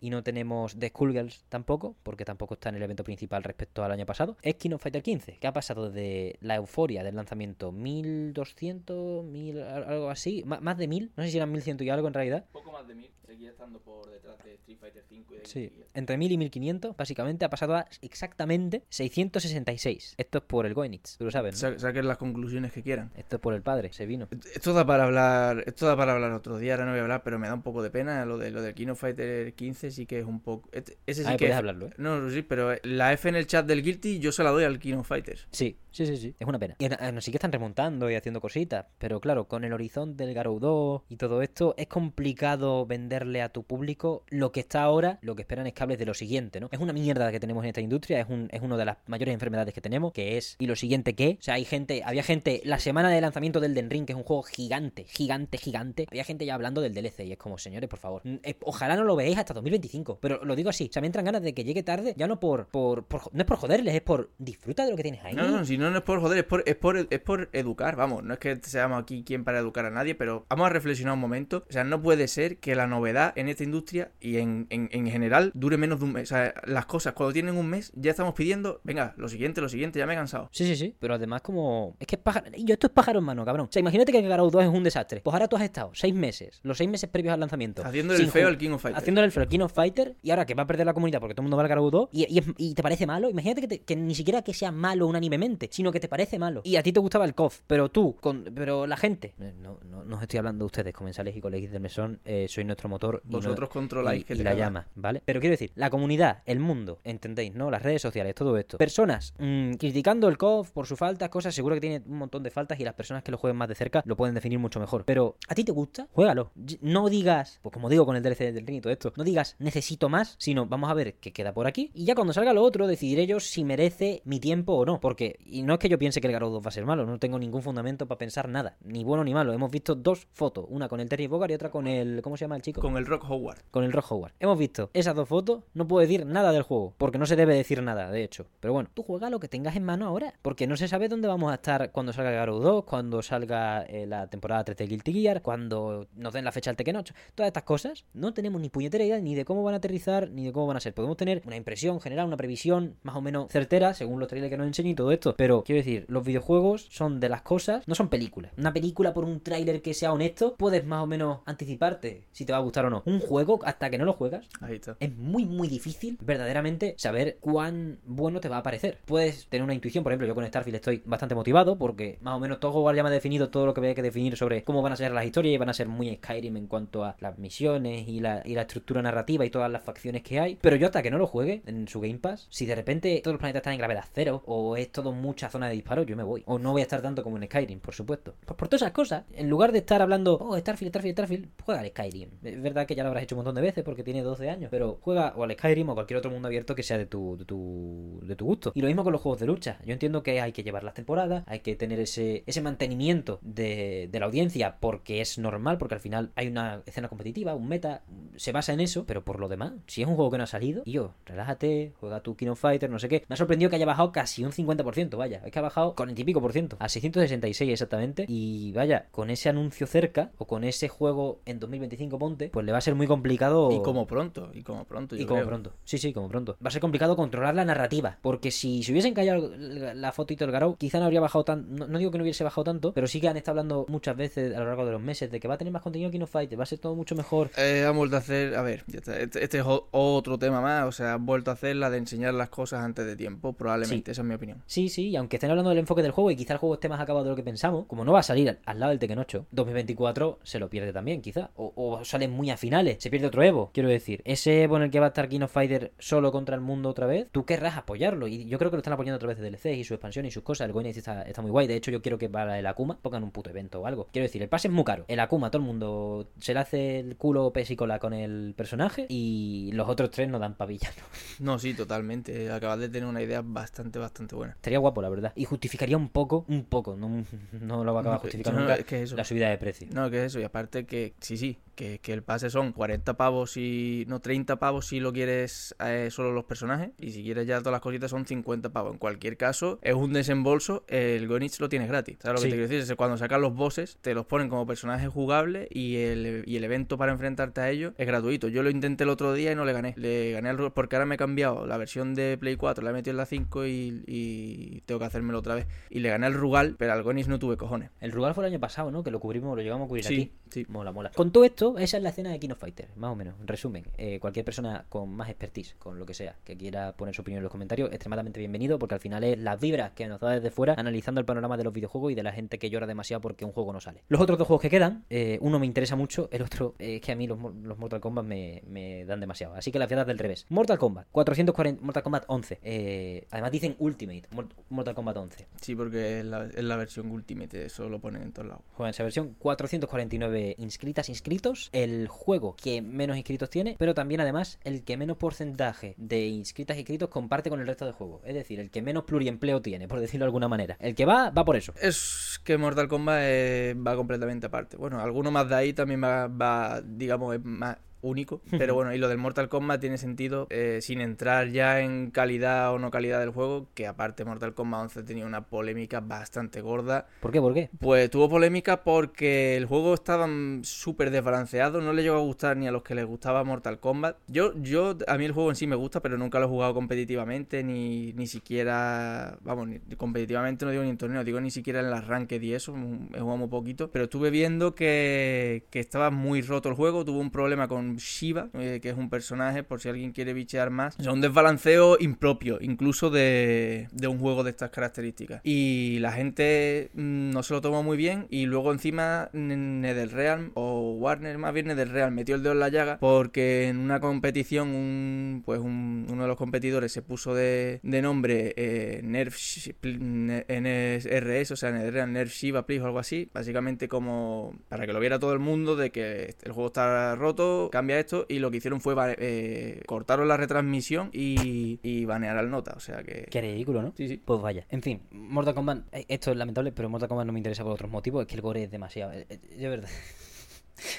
y no tenemos de Skullgirls tampoco, porque tampoco está en el evento principal respecto al año pasado, es King of Fighter 15, que ha pasado de la euforia del lanzamiento 1200, 1000, al- algo así, más de 1000, no sé si eran 1100 y algo en realidad. Poco más de mil, seguía estando por detrás de Street Fighter 5 y de Sí, entre 1000 y 1500, básicamente ha pasado a exactamente 666. Esto es por el Goenitz, tú lo sabes, ¿no? Sa- saquen las conclusiones que quieran. Esto es por el padre, se vino. Esto da para hablar, esto da para hablar otro día, ahora no voy a hablar, pero me da un poco de pena lo de lo del King of Fighter 15 sí que es un poco este- ese sí Ah, que es- hablarlo, ¿eh? No, sí, pero la F en el chat del Guilty yo se la doy al King of Fighters. Sí, sí, sí, sí. Es una pena. Y eh, sí que están remontando y haciendo cositas. Pero claro, con el horizonte del Garou 2 y todo esto, es complicado venderle a tu público lo que está ahora, lo que esperan es que hables de lo siguiente, ¿no? Es una mierda que tenemos en esta industria, es, un, es una de las mayores enfermedades que tenemos, que es, ¿y lo siguiente qué? O sea, hay gente, había gente, la semana de lanzamiento del Den Ring, que es un juego gigante, gigante, gigante, había gente ya hablando del DLC y es como, señores, por favor, mm, eh, ojalá no lo veáis hasta 2025, pero lo digo así, o sea, me entran ganas de que llegue tarde, ya no por, por, por- no es por joderles, es por disfruta de lo que tienes ahí. No, no, si no, no es por joder, es por, es por, es por educar, vamos, no es que seamos aquí quien para educar a nadie, pero vamos a reflexionar un momento, o sea, no puede ser que la novedad en esta industria y en, en, en general dure menos de un mes, o sea, las cosas cuando tienen un mes ya estamos pidiendo, venga, lo siguiente, lo siguiente, ya me he cansado. Sí, sí, sí. Pero además, como. Es que es pájaro. Yo, esto es pájaro en mano, cabrón. O sea, imagínate que Garou 2 es un desastre. Pues ahora tú has estado seis meses, los seis meses previos al lanzamiento. Haciendo el feo al King of Fighters. Haciéndole el feo al King of Fighter. Y ahora que va a perder la comunidad porque todo el mundo va al Garou 2. Y, y, es- y te parece malo. Imagínate que, te- que ni siquiera que sea malo unánimemente, sino que te parece malo. Y a ti te gustaba el KOF. Pero tú, con, pero la gente. eh, No, no, no os estoy hablando de ustedes, comensales y colegas del mesón. eh, soy nuestro motor. y no- Vosotros controláis y, que y la llama, ¿vale? Pero quiero decir, la comunidad, el mundo, ¿entendéis? ¿No? Las redes sociales, todo esto. Personas mm, criticando el COF por sus faltas, cosas, seguro que tiene un montón de faltas y las personas que lo jueguen más de cerca lo pueden definir mucho mejor. Pero, ¿a ti te gusta? Juégalo. No digas, pues como digo con el DLC del ring y todo esto, no digas necesito más, sino vamos a ver qué queda por aquí. Y ya cuando salga lo otro, decidiré yo si merece mi tiempo o no. Porque, y no es que yo piense que el Garou 2 va a ser malo, no tengo ningún fundamento para pensar nada, ni bueno ni malo. Hemos visto dos fotos, una con el Terry Bogard y otra con el. ¿Cómo se llama el chico? Con el Rock Howard. con el Rock Howard. Hemos visto esas dos fotos, no puedo decir nada del juego, porque no se debe decir nada, de hecho. Pero bueno, tú juega lo que tengas en mano ahora, porque no se sabe dónde vamos a estar cuando salga Garou 2, cuando salga eh, la temporada 3 de Guilty Gear, cuando nos den la fecha del Tekken 8. Todas estas cosas no tenemos ni puñetera idea ni de cómo van a aterrizar, ni de cómo van a ser. Podemos tener una impresión general, una previsión más o menos certera, según los trailers que nos enseñan y todo esto. Pero quiero decir, los videojuegos son de las cosas, no son películas. Una película por un tráiler que sea honesto, puedes más o menos anticiparte si te va a gustar o no. Un juego, hasta que no lo juegas, Ahí está. es muy muy difícil verdaderamente saber cuán bueno te va a parecer. Puedes tener una intuición, por ejemplo, yo con Starfield estoy bastante motivado porque más o menos todo juego ya me ha definido todo lo que había que definir sobre cómo van a ser las historias y van a ser muy Skyrim en cuanto a las misiones y la, y la estructura narrativa y todas las facciones que hay. Pero yo hasta que no lo juegue en su Game Pass, si de repente todos los planetas están en gravedad cero o es todo mucha zona de disparo, yo me voy. O no voy a estar tanto como en Skyrim, por supuesto. Pues por todas esas cosas, en lugar de estar hablando, oh, Starfield, Starfield, Starfield, juega al Skyrim. Es verdad que ya lo habrás hecho un montón de veces porque tiene 12 años, pero juega o al Skyrim o cualquier otro mundo abierto que sea de tu, de tu, de tu gusto. Y lo mismo con los juegos de lucha. Yo entiendo que hay que llevar las temporadas, hay que tener ese, ese mantenimiento de, de la audiencia porque es normal, porque al final hay una escena competitiva, un meta, se basa en eso, pero por lo demás, si es un juego que no ha salido, y yo, relájate, juega tu King of Fighter, no sé qué. Me ha sorprendido que haya bajado casi un 50%, vaya, es que ha bajado 40 y pico por ciento, a 66 exactamente. Y vaya, con ese anuncio cerca, o con ese juego en 2025 ponte, pues le va a ser muy complicado. Y como pronto, y como pronto. Y como creo. pronto. Sí, sí, como pronto. Va a ser complicado controlar la narrativa. Porque si se hubiesen callado la fotito del Garou, quizá no habría bajado tanto. No, no digo que no hubiese bajado tanto, pero sí que han estado hablando muchas veces a lo largo de los meses de que va a tener más contenido King of Fighters, va a ser todo mucho mejor. Eh, han vuelto a hacer, a ver, ya está, este, este es otro tema más, o sea, han vuelto a hacer la de enseñar las cosas antes de tiempo, probablemente, esa es mi opinión. Sí, sí, y aunque estén hablando del enfoque del juego y quizá el juego esté más acabado de lo que pensamos, como no va a salir al, lado del Tekken 8, 2024 se lo pierde también, quizá. O, o sale muy a finales, se pierde otro Evo. Quiero decir, ese Evo en el que va a estar King of Fighter solo contra el mundo otra vez, tú querrás apoyarlo. Y yo creo que lo están apoyando a través de DLC y su expansión y sus cosas. El Goinis está, está muy guay. De hecho, yo quiero que para el Akuma pongan un puto evento o algo. Quiero decir, el pase es muy caro. El Akuma, todo el mundo se le hace el culo pesicola con el personaje y los otros tres no dan pavillano. No, sí, totalmente, acabas de tener una idea bastante, bastante buena. Estaría guapo, la verdad. Y justificaría un poco, un poco, no, no lo va a acabar justificando no, nunca, es que eso. la subida de precio. No, que es eso, y aparte que, sí, sí, que, que el pase son 40 pavos y, no, 30 pavos si lo quieres eh, solo los personajes, y si quieres ya todas las cositas son 50 pavos. En cualquier caso, es un desembolso, el Gonich lo tienes gratis. ¿Sabes lo Sí. que te quiero decir? Es cuando sacan los bosses, te los ponen como personajes jugables y el, y el evento para enfrentarte a ellos es gratuito. Yo lo intenté el otro día y no le gané. Le gané al porque ahora me he cambiado la versión de Play 4, la he metido en la 5 y, y tengo que hacérmelo otra vez. Y le gané al Rugal, pero al Gonich no tuve cojones. El Rugal fue el año pasado, ¿no? Que lo cubrimos, lo llegamos a cubrir Sí, aquí. Sí. Mola, mola. Con todo esto, esa es la escena de King of Fighter, más o menos. En resumen, eh, cualquier persona con más expertise, con lo que sea, que quiera poner su opinión en los comentarios, extremadamente bienvenido, porque al final es las vibras que nos da desde fuera, analizando el panorama de los videojuegos y de la gente que llora demasiado porque un juego no sale. Los otros dos juegos que quedan, eh, uno me interesa mucho, el otro eh, *laughs* es que a mí los, mor- los Mortal Kombat me, me dan demasiado. Así que las fiadas del revés. Mortal Kombat, 440, Mortal Kombat 11. eh, además dicen Ultimate, Mor- Mortal Kombat 11. Sí, porque es la, es la versión Ultimate, eso lo ponen en todos lados. En esa versión, 449 inscritas, inscritos, el juego que menos inscritos tiene, pero también además el que menos porcentaje de inscritas y inscritos comparte con el resto de juegos. Es decir, el que menos pluriempleo tiene, por decirlo de alguna manera. El que va, va por eso. Es que Mortal Kombat eh, va completamente aparte. Bueno, alguno más de ahí también va, va, digamos, es más único. *laughs* Pero bueno, y lo del Mortal Kombat tiene sentido eh, sin entrar ya en calidad o no calidad del juego, que aparte Mortal Kombat 11 tenía una polémica bastante gorda. ¿Por qué? ¿Por qué? Pues tuvo polémica porque el juego estaba súper desbalanceado, no le llegó a gustar ni a los que les gustaba Mortal Kombat. Yo, yo, a mí el juego en sí me gusta, pero nunca lo he jugado competitivamente, ni, ni siquiera, vamos, ni, competitivamente no digo ni en torneo, digo ni siquiera en las ranked y eso, he jugado muy poquito. Pero estuve viendo que, que estaba muy roto el juego, tuvo un problema con Shiva, eh, que es un personaje, por si alguien quiere bichear más. O sea, un desbalanceo impropio, incluso de, un juego de estas características. Y la gente mm, no se lo tomó muy bien. Y luego encima NetherRealm o Warner, más bien NetherRealm, metió el dedo en la llaga porque en una competición un, pues un- uno de los competidores se puso de, nombre eh, Nerf NSRS, o sea, NetherRealm Nerf Shiva Please o algo así. Básicamente como para que lo viera todo el mundo de que el juego está roto, esto. Y lo que hicieron fue eh, cortaron la retransmisión y, y banear al nota. O sea que... Qué ridículo, ¿no? Sí, sí. Pues vaya. En fin, Mortal Kombat, eh, esto es lamentable, pero Mortal Kombat no me interesa por otros motivos. Es que el gore es demasiado. eh, eh, De verdad. *laughs*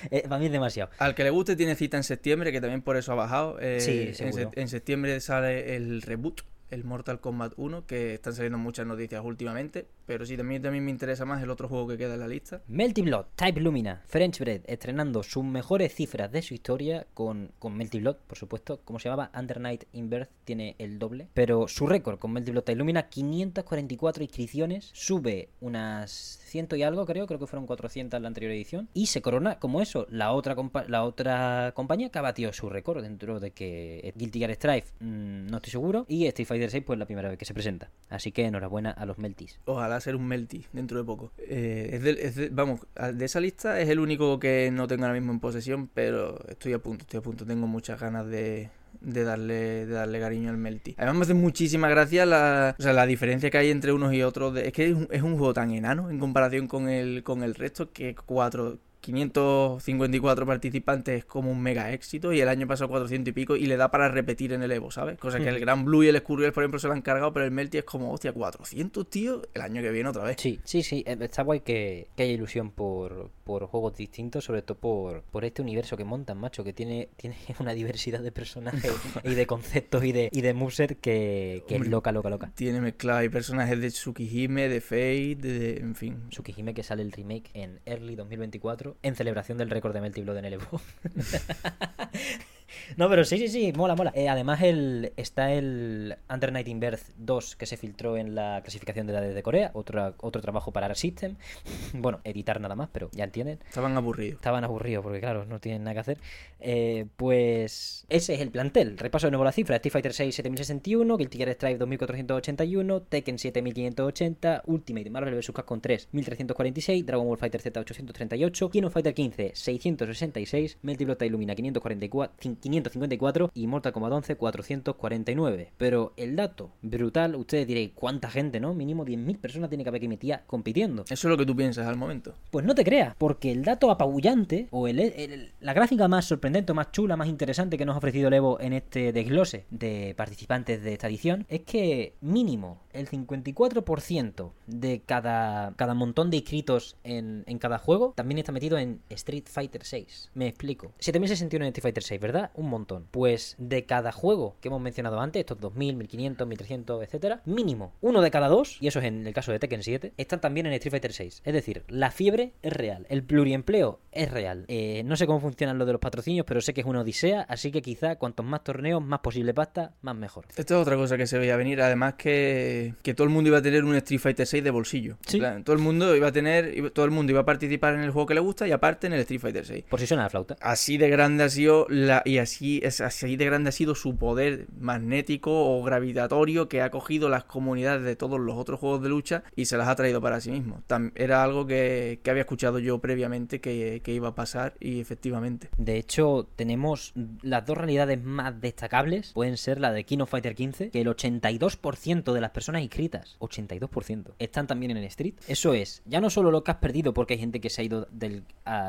Eh, para mí es demasiado. Al que le guste tiene cita en septiembre, que también por eso ha bajado. Eh, Sí, en, se- en septiembre sale el reboot, el Mortal Kombat 1, que están saliendo muchas noticias últimamente. Pero sí, también, también me interesa más el otro juego que queda en la lista. Melty Blood, Type Lumina, French Bread, estrenando sus mejores cifras de su historia con, con Blood, por supuesto. Como se llamaba Under Night in Birth, tiene el doble. Pero su récord con Melty Blood Type Lumina, 544 inscripciones, sube unas ciento y algo, creo, creo que fueron 400 en la anterior edición. Y se corona como eso, la otra, compa- la otra compañía que ha batido su récord dentro de que Guilty Gear Strive, mm, no estoy seguro. Y Street Fighter 6, pues la primera vez que se presenta. Así que enhorabuena a los Meltis. Ojalá ser un Melty dentro de poco. Eh, es del- es de- vamos, de esa lista es el único que no tengo ahora mismo en posesión, pero estoy a punto, estoy a punto. Tengo muchas ganas de, de darle de darle cariño al Melty. Además me hace muchísima gracia la, o sea, la diferencia que hay entre unos y otros. de- es que es un, es un juego tan enano en comparación con el, con el resto que cuatro... 554 participantes es como un mega éxito y el año pasado 400 y pico y le da para repetir en el Evo, ¿sabes? Cosa que el Gran Blue y el Scurriel, por ejemplo, se lo han cargado, pero el Melty es como, hostia, 400, tío, el año que viene otra vez. Sí, sí, sí, eh, está guay que, que haya ilusión por, por juegos distintos, sobre todo por, por este universo que montan, macho, que tiene, *laughs* tiene una diversidad de personajes y de conceptos y de, y de moveset que, que es loca, loca, loca. Tiene mezclado hay personajes de Tsukihime, de Fate, de, en fin. Tsukihime que sale el remake en Early 2024 en celebración del récord de Melty Blood en el Evo. *laughs* No, pero sí, sí, sí, mola, mola. Eh, además, el, está el Under Night in Birth 2 que se filtró en la clasificación de edades de Corea. Otro, otro trabajo para System. *laughs* Bueno, editar nada más, pero ya entienden. Estaban aburridos. Estaban aburridos porque, claro, no tienen nada que hacer. Eh, pues ese es el plantel. Repaso de nuevo la cifra. Street Fighter 6 7061, Guilty Gear Strive 2481, Tekken 7580, Ultimate Marvel vs. Capcom 3 1346, Dragon Ball Fighter Z 838, King of Fighter 15 666, Melty Blood Illumina 544, 554 y Mortal Kombat 11 449. Pero el dato brutal, ustedes diréis, ¿cuánta gente, no? Mínimo 10.000 personas tiene que haber aquí metida compitiendo. Eso es lo que tú piensas al momento. Pues no te creas, porque el dato apabullante o el, la gráfica más sorprendente, más chula, más interesante que nos ha ofrecido el Evo en este desglose de participantes de esta edición es que mínimo el 54% de cada, cada montón de inscritos en, en cada juego también está metido en Street Fighter 6. Me explico. 7061 en Street Fighter 6, ¿verdad? Un montón. Pues de cada juego que hemos mencionado antes, estos 2000, 1500, 1300, etcétera, mínimo uno de cada dos, y eso es en el caso de Tekken 7, están también en Street Fighter 6. Es decir, la fiebre es real, el pluriempleo es real. Eh, no sé cómo funcionan lo de los patrocinios, pero sé que es una odisea, así que quizá cuantos más torneos, más posible pasta, más mejor. Esto es otra cosa que se veía venir. Además que, que todo el mundo iba a tener un Street Fighter 6 de bolsillo. Sí. En plan, todo el mundo iba a tener, todo el mundo iba a participar en el juego que le gusta y aparte en el Street Fighter 6. Por si suena la flauta. Así de grande ha sido la, y así es así de grande ha sido su poder magnético o gravitatorio que ha cogido las comunidades de todos los otros juegos de lucha y se las ha traído para sí mismo. Tam- era algo que, que había escuchado yo previamente que, que iba a pasar y efectivamente. De hecho, tenemos las dos realidades más destacables. Pueden ser la de King of Fighter 15, que el 82% de las personas inscritas, 82%, están también en el Street. Eso es, ya no solo lo que has perdido porque hay gente que se ha ido del,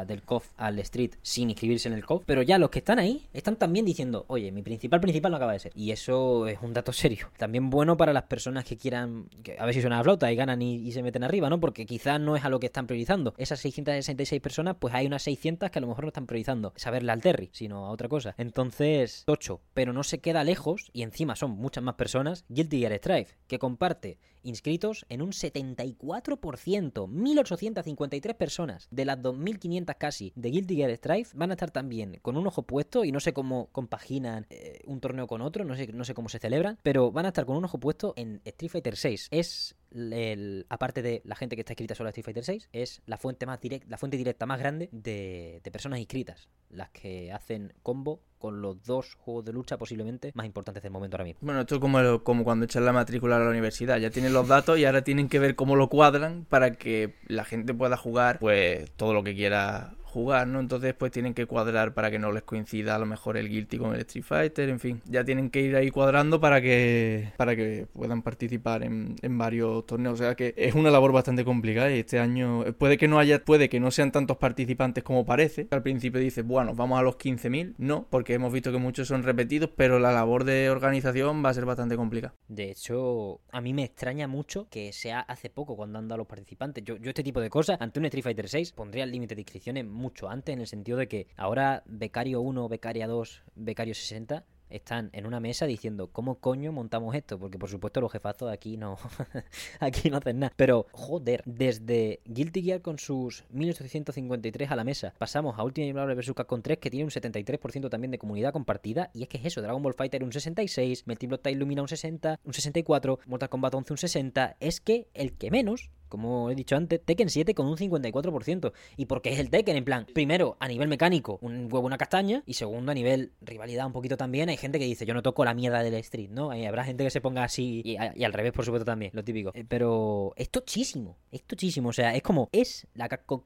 del COF al Street sin inscribirse en el COF, pero ya los que están ahí están también diciendo, oye, mi principal principal no acaba de ser. Y eso es un dato serio. También bueno para las personas que quieran, a ver si suena la flauta y ganan y, se meten arriba, ¿no? Porque quizás no es a lo que están priorizando. Esas 666 personas, pues hay unas 600 que a lo mejor no están priorizando saberle al Terry, sino a otra cosa. Entonces, 8, pero no se queda lejos, y encima son muchas más personas, Guilty Gear Strive, que comparte inscritos en un 74%, 1853 personas de las 2500 casi de Guilty Gear Strive van a estar también con un ojo puesto y no sé cómo compaginan eh, un torneo con otro, no sé, no sé cómo se celebran, pero van a estar con un ojo puesto en Street Fighter 6. Es aparte de la gente que está inscrita solo a Street Fighter 6, es la fuente más directa, la fuente directa más grande de, de personas inscritas, las que hacen combo con los dos juegos de lucha posiblemente más importantes del momento ahora mismo. Bueno, esto es como, como cuando echan la matrícula a la universidad. Ya tienen los datos y ahora tienen que ver cómo lo cuadran para que la gente pueda jugar pues todo lo que quiera jugar, ¿no? Entonces pues tienen que cuadrar para que no les coincida a lo mejor el Guilty con el Street Fighter, en fin. Ya tienen que ir ahí cuadrando para que para que puedan participar en, varios torneos. O sea que es una labor bastante complicada y este año eh, puede que no haya, puede que no sean tantos participantes como parece. Al principio dices, bueno, vamos a los 15.000. No, porque hemos visto que muchos son repetidos, pero la labor de organización va a ser bastante complicada. De hecho, a mí me extraña mucho que sea hace poco cuando han dado los participantes. Yo, yo este tipo de cosas, ante un Street Fighter 6, pondría el límite de inscripciones mucho antes, en el sentido de que ahora Becario 1, Becaria 2, Becario 60 están en una mesa diciendo cómo coño montamos esto, porque por supuesto los jefazos aquí no *laughs* aquí no hacen nada. Pero joder, desde Guilty Gear con sus 1853 a la mesa, pasamos a Ultimate Marvel vs. Capcom 3 que tiene un 73% también de comunidad compartida y es que es eso, Dragon Ball Fighter un 66, Melty Blood Illumina un 60, un 64, Mortal Kombat 11 un 60, es que el que menos como he dicho antes, Tekken 7 con un 54%. ¿Y por qué es el Tekken? En plan, primero, a nivel mecánico, un huevo, una castaña. Y segundo, a nivel rivalidad, un poquito también. Hay gente que dice, yo no toco la mierda del Street, ¿no? Ahí habrá gente que se ponga así. Y, al revés, por supuesto, también, lo típico. Eh, pero es tochísimo. Es tochísimo. O sea, es como, es la Capcom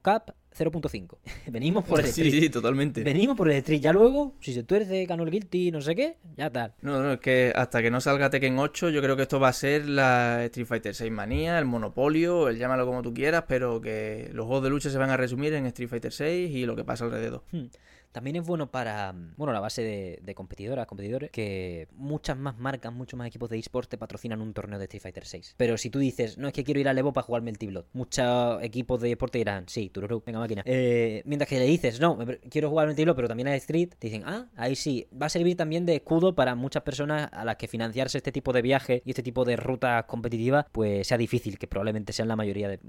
0.5. *laughs* Venimos por el Sí, Street. sí, totalmente. Venimos por el Street. Ya luego, si se tuerce, ganó el Guilty, no sé qué, ya tal. No, no, es que hasta que no salga Tekken 8, yo creo que esto va a ser la Street Fighter 6 manía, el monopolio, el llámalo como tú quieras, pero que los juegos de lucha se van a resumir en Street Fighter 6 y lo que pasa alrededor. Hmm. También es bueno para, mm, bueno, la base de, de competidoras, competidores, que muchas más marcas, muchos más equipos de esports te patrocinan un torneo de Street Fighter 6. Pero si tú dices, no es que quiero ir al Evo para jugarme el T-Blood, muchos equipos de esports te dirán, sí, tururú, venga máquina. Eh, mientras que le dices, no, quiero jugarme el T-Blood, pero también a Street, te dicen, ah, ahí sí, va a servir también de escudo para muchas personas a las que financiarse este tipo de viajes y este tipo de rutas competitivas, pues sea difícil, que probablemente sean la mayoría de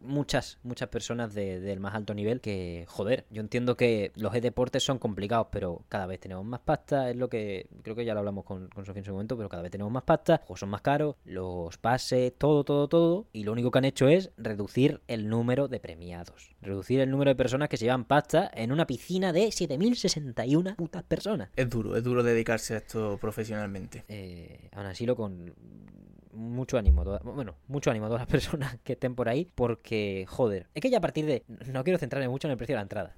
muchas, muchas personas de- del más alto nivel que, joder, yo entiendo que los e-deportes son complicados, pero cada vez tenemos más pasta, es lo que creo que ya lo hablamos con, con Sofía en su momento, pero cada vez tenemos más pasta, los juegos son más caros, los pases, todo, todo, todo, y lo único que han hecho es reducir el número de premiados, reducir el número de personas que se llevan pasta en una piscina de 7061 putas personas. Es duro, es duro dedicarse a esto profesionalmente. Eh, aún así lo con mucho ánimo, toda- bueno, mucho ánimo a todas las *laughs* personas que estén por ahí, porque, joder, es que ya a partir de, no quiero centrarme mucho en el precio de la entrada,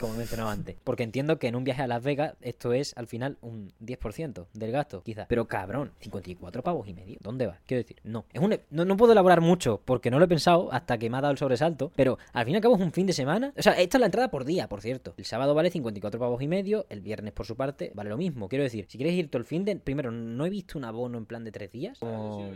como mencionaba antes, porque entiendo que en un viaje a Las Vegas esto es al final un 10% del gasto, quizás, pero cabrón, 54 pavos y medio, ¿dónde vas? Quiero decir, no, es un, no, no puedo elaborar mucho, porque no lo he pensado hasta que me ha dado el sobresalto, pero al fin y al cabo es un fin de semana, o sea, esta es la entrada por día, por cierto, el sábado vale 54 pavos y medio, el viernes por su parte vale lo mismo, quiero decir, si quieres ir todo el fin de, primero, no he visto un abono en plan de tres días, como-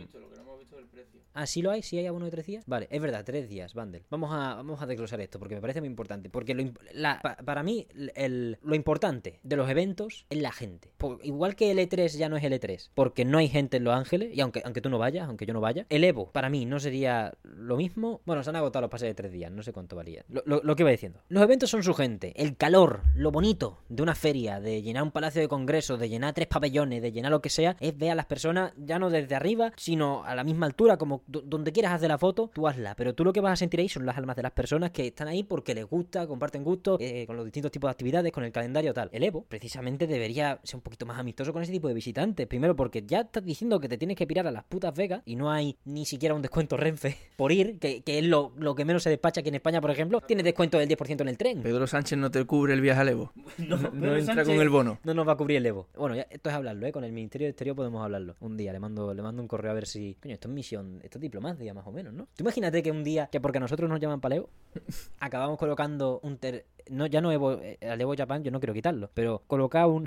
Ah, sí lo hay, sí hay abono de tres días. Vale, es verdad, tres días, Bundle. Vamos a, vamos a desglosar esto porque me parece muy importante. Porque lo, la- pa- para mí, el- lo importante de los eventos es la gente. Igual que el E3 ya no es el E3, porque no hay gente en Los Ángeles, y aunque, aunque tú no vayas, aunque yo no vaya, el Evo para mí no sería lo mismo. Bueno, se han agotado los pases de tres días, no sé cuánto valía. Lo, lo- lo que iba diciendo. Los eventos son su gente, el calor, lo bonito de una feria, de llenar un palacio de congresos, de llenar tres pabellones, de llenar lo que sea, es ver a las personas ya no desde arriba, sino a la misma altura, como donde quieras hacer la foto, tú hazla. Pero tú lo que vas a sentir ahí son las almas de las personas que están ahí porque les gusta, comparten gustos, eh, con los distintos tipos de actividades, con el calendario tal. El Evo, precisamente, debería ser un poquito más amistoso con ese tipo de visitantes. Primero, porque ya estás diciendo que te tienes que pirar a las putas Vegas y no hay ni siquiera un descuento Renfe *laughs* por ir, que, que es lo, lo que menos se despacha aquí en España, por ejemplo. Tienes descuento del 10% en el tren. Pedro Sánchez no te cubre el viaje al Evo. *laughs* No, no entra con el bono. No nos va a cubrir el Evo. Bueno, ya, esto es hablarlo, ¿eh? Con el Ministerio de Exterior podemos hablarlo. Un día le mando, le mando un correo a ver si. Coño, esto es misión, esto es diplomacia más o menos, ¿no? Tú imagínate que un día, que porque a nosotros nos llaman para Evo, *laughs* acabamos colocando un ter. No, ya no Evo, eh, al Evo Japan, yo no quiero quitarlo, pero colocar un.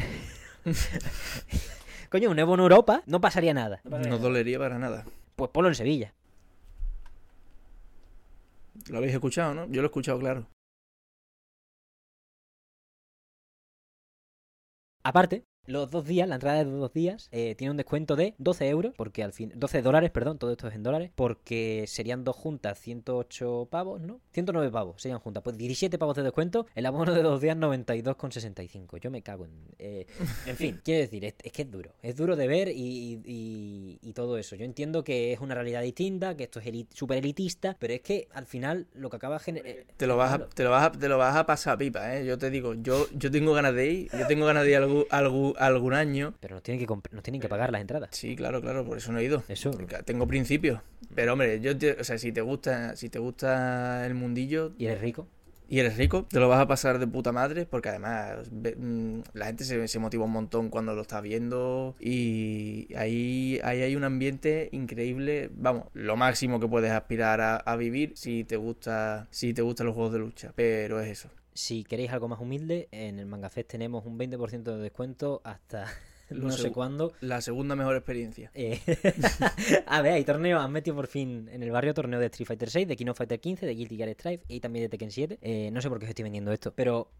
*laughs* Coño, un Evo en Europa, no pasaría nada. No dolería para nada. Pues ponlo en Sevilla. Lo habéis escuchado, ¿no? Yo lo he escuchado, claro. Aparte, los dos días, la entrada de los dos días, eh, tiene un descuento de 12 euros, porque al fin, 12 dólares, perdón, todo esto es en dólares, porque serían dos juntas, 108 pavos, ¿no? 109 pavos serían juntas, pues 17 pavos de descuento, el abono de dos días 92,65. Yo me cago en... eh, en fin, *laughs* quiero decir, es, es que es duro, es duro de ver y, y- y todo eso. Yo entiendo que es una realidad distinta, que esto es elit- súper elitista, pero es que al final lo que acaba generando... Te lo vas a, te lo vas a, te lo vas a pasar pipa, ¿eh? Yo te digo, yo, yo tengo ganas de ir, yo tengo ganas de ir algún, algún, algún año. Pero nos tienen, que nos tienen que pagar las entradas. Sí, claro, claro, por eso no he ido. Eso. Porque tengo principios. Pero hombre, yo te- o sea, si te gusta, si te gusta el mundillo ¿Y eres rico? y eres rico, te lo vas a pasar de puta madre, porque además mm, la gente se, se motiva un montón cuando lo está viendo y ahí, ahí hay un ambiente increíble, vamos, lo máximo que puedes aspirar a, a vivir si te gusta, si te gustan los juegos de lucha, pero es eso. Si queréis algo más humilde, en el Manga Fest tenemos un 20% de descuento hasta *laughs* no sé cuándo. La segunda mejor experiencia. Eh, *laughs* a ver, hay torneo, han metido por fin en el barrio torneo de Street Fighter 6, de King of Fighter 15, de Guilty Gear Strive y también de Tekken 7. Eh, no sé por qué os estoy vendiendo esto, pero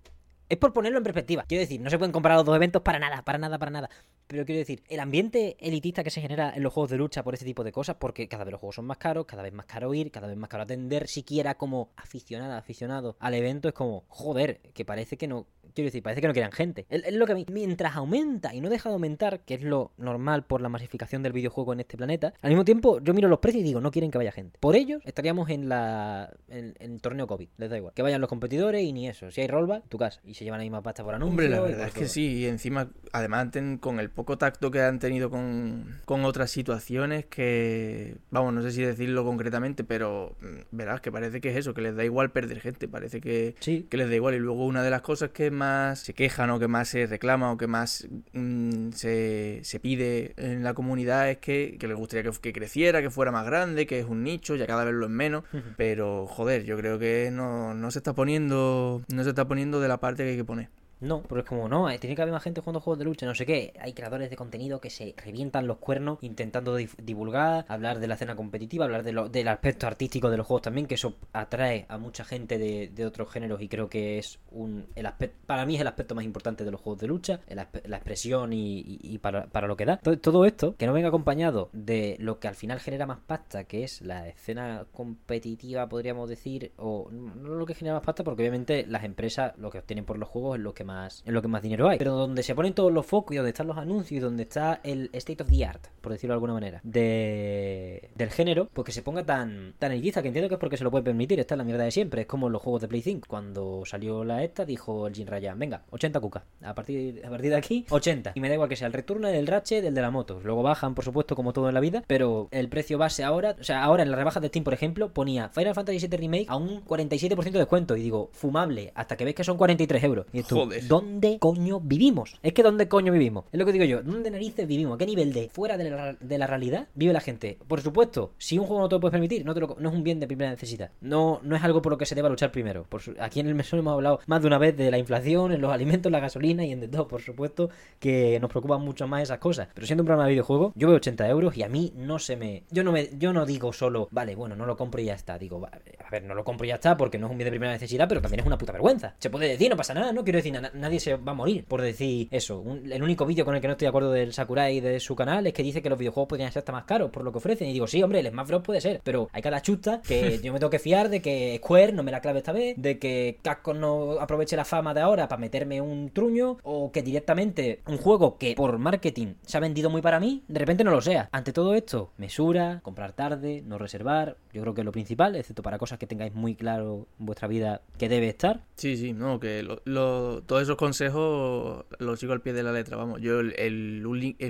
es por ponerlo en perspectiva. Quiero decir, no se pueden comparar los dos eventos para nada, para nada, para nada. Pero quiero decir, el ambiente elitista que se genera en los juegos de lucha por este tipo de cosas, porque cada vez los juegos son más caros, cada vez más caro ir, cada vez más caro atender, siquiera como aficionada, aficionado al evento, es como, joder, que parece que no. Quiero decir, parece que no quieran gente. Es, lo que a mí, mientras aumenta y no deja de aumentar, que es lo normal por la masificación del videojuego en este planeta, al mismo tiempo yo miro los precios y digo, no quieren que vaya gente. Por ellos estaríamos en la en, el torneo COVID, les da igual. Que vayan los competidores y ni eso. Si hay rollback, tu casa. Se llevan la misma pasta por anuncio. Hombre, la verdad es que todo. sí, y encima, además, ten- con el poco tacto que han tenido con, con otras situaciones, que, vamos, no sé si decirlo concretamente, pero mm, verás que parece que es eso, que les da igual perder gente, parece que, Sí. que les da igual. Y luego una de las cosas que más se quejan o que más se reclama o que más mm, se, se pide en la comunidad es que, que les gustaría que, que creciera, que fuera más grande, que es un nicho, ya cada vez lo es menos. Pero, joder, yo creo que no, no se está poniendo, no se está poniendo de la parte que hay que. No, pero es como, no, eh, tiene que haber más gente jugando juegos de lucha, no sé qué. Hay creadores de contenido que se revientan los cuernos intentando divulgar, hablar de la escena competitiva, hablar de lo- del aspecto artístico de los juegos también, que eso atrae a mucha gente de, otros géneros y creo que es un el aspecto, para mí es el aspecto más importante de los juegos de lucha, la expresión y, para, lo que da. Todo, todo esto, que no venga acompañado de lo que al final genera más pasta, que es la escena competitiva, podríamos decir, o no lo que genera más pasta, porque obviamente las empresas lo que obtienen por los juegos es lo que más es lo que más dinero hay. Pero donde se ponen todos los focos y donde están los anuncios y donde está el state of the art, por decirlo de alguna manera, de del género, pues que se ponga tan tan elitista, que entiendo que es porque se lo puede permitir, esta es la mierda de siempre, es como los juegos de Play 5. Cuando salió la esta, dijo el Jin Ryan, venga, 80 cucas. A partir, a partir de aquí, 80. Y me da igual que sea el Returnal, el Ratchet, el de la moto. Luego bajan, por supuesto, como todo en la vida, pero el precio base ahora, o sea, ahora en las rebajas de Steam, por ejemplo, ponía Final Fantasy VII Remake a un 47% de descuento. Y digo, fumable, hasta que ves que son 43 euros. Y tú, Joder. ¿Dónde coño vivimos? Es que ¿dónde coño vivimos? Es lo que digo yo, ¿dónde narices vivimos? ¿A qué nivel de fuera de la, de la realidad vive la gente? Por supuesto, si un juego no te lo puedes permitir, no, es un bien de primera necesidad. No, no es algo por lo que se deba luchar primero. Aquí en el mesón hemos hablado más de una vez de la inflación, en los alimentos, la gasolina y en de todo, por supuesto, que nos preocupan mucho más esas cosas. Pero siendo un programa de videojuego, yo veo 80 euros y a mí no se me. Yo no me, yo no digo solo, vale, bueno, no lo compro y ya está. Digo, a ver, no lo compro y ya está porque no es un bien de primera necesidad, pero también es una puta vergüenza. Se puede decir, no pasa nada, no quiero decir, na- nadie se va a morir por decir eso. Un- el único vídeo con el que no estoy de acuerdo del Sakurai de su canal es que dice que los videojuegos podrían ser hasta más caros por lo que ofrecen. Y digo, sí, hombre, el Smash Bros. puede ser, pero hay cada chusta que *laughs* yo me tengo que fiar de que Square no me la clave esta vez, de que Capcom no aproveche la fama de ahora para meterme un truño, o que directamente un juego que por marketing se ha vendido muy para mí, de repente no lo sea. Ante todo esto, mesura, comprar tarde, no reservar, yo creo que es lo principal, excepto para cosas que tengáis muy claro en vuestra vida que debe estar. Sí, sí, no, que lo- lo- esos consejos los sigo al pie de la letra, vamos. Yo el,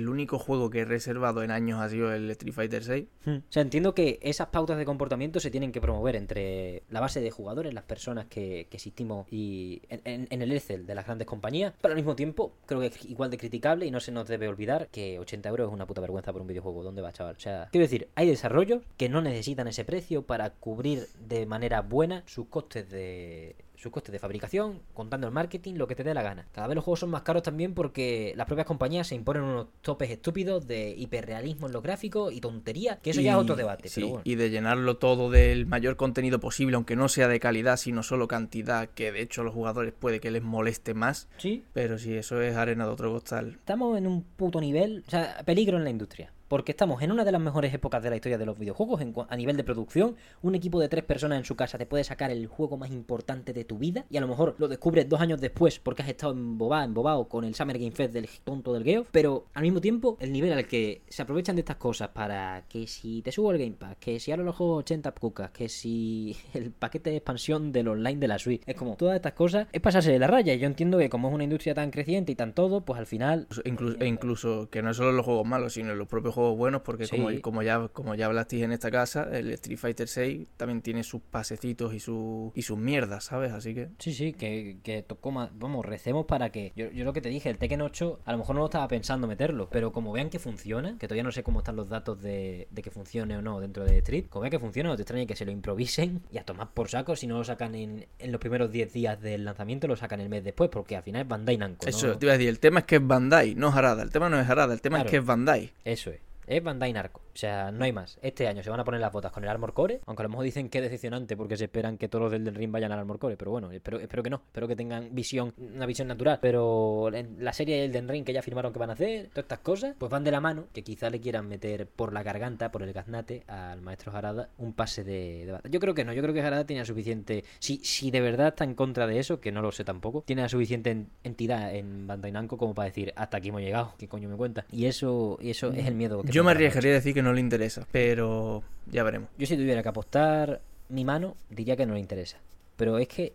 único juego que he reservado en años ha sido el Street Fighter 6. O sea, entiendo que esas pautas de comportamiento se tienen que promover entre la base de jugadores, las personas que, que existimos y en, en- en el Excel de las grandes compañías, pero al mismo tiempo creo que es igual de criticable y no se nos debe olvidar que 80 euros es una puta vergüenza por un videojuego. ¿Dónde va, chaval? O sea, quiero decir, hay desarrollos que no necesitan ese precio para cubrir de manera buena sus costes de sus costes de fabricación, contando el marketing, lo que te dé la gana. Cada vez los juegos son más caros también porque las propias compañías se imponen unos topes estúpidos de hiperrealismo en los gráficos y tontería, que eso ya es otro debate. sí, pero bueno. y de llenarlo todo del mayor contenido posible, aunque no sea de calidad, sino solo cantidad, que de hecho a los jugadores puede que les moleste más. Sí, Pero sí, eso es arena de otro costal. estamos en un puto nivel, o sea, peligro en la industria. Porque estamos en una de las mejores épocas de la historia de los videojuegos a nivel de producción. Un equipo de tres personas en su casa te puede sacar el juego más importante de tu vida. Y a lo mejor lo descubres dos años después porque has estado embobado, embobado con el Summer Game Fest del tonto del Geoff. Pero al mismo tiempo, el nivel al que se aprovechan de estas cosas para que si te subo el Game Pass, que si ahora los juegos 80 cucas, que si *laughs* el paquete de expansión del online de la Switch. Es como todas estas cosas es pasarse de la raya. Yo entiendo que como es una industria tan creciente y tan todo, pues al final Incluso, incluso que no solo los juegos malos, sino los propios juegos buenos, porque Sí. como, como ya como ya hablasteis en esta casa, el Street Fighter 6 también tiene sus pasecitos y, su, y sus mierdas, ¿sabes? Así que Sí, sí, que, que tocó más. Vamos, recemos para que. Yo, yo lo que te dije, el Tekken 8, a lo mejor no lo estaba pensando meterlo, pero como vean que funciona, que todavía no sé cómo están los datos de, de que funcione o no dentro de Street, como vean que funciona, no te extraña que se lo improvisen y a tomar por saco. Si no lo sacan en, en los primeros 10 días del lanzamiento, lo sacan el mes después, porque al final es Bandai Namco. ¿no? eso, te iba a decir, el tema es que es Bandai, no es Harada. El tema no es Harada, el tema Claro. es que es Bandai. Eso es. Es Bandai Narco. O sea, no hay más. Este año se van a poner las botas con el Armor Core. Aunque a lo mejor dicen que es decepcionante porque se esperan que todos los del Ring vayan al Armor Core. Pero bueno, espero, espero que no. Espero que tengan visión, una visión natural. Pero la serie del Den Ring que ya firmaron que van a hacer, todas estas cosas, pues van de la mano. Que quizá le quieran meter por la garganta, por el gaznate, al maestro Harada un pase de, batalla. Yo creo que no. Yo creo que Harada tiene suficiente. Si, si de verdad está en contra de eso, que no lo sé tampoco, tiene la suficiente en- entidad en Bandai Namco como para decir hasta aquí hemos llegado. ¿Qué coño me cuenta? Y eso, y eso es el miedo que Yo me arriesgaría a decir que no le interesa, pero ya veremos. Yo si tuviera que apostar mi mano, diría que no le interesa. Pero es que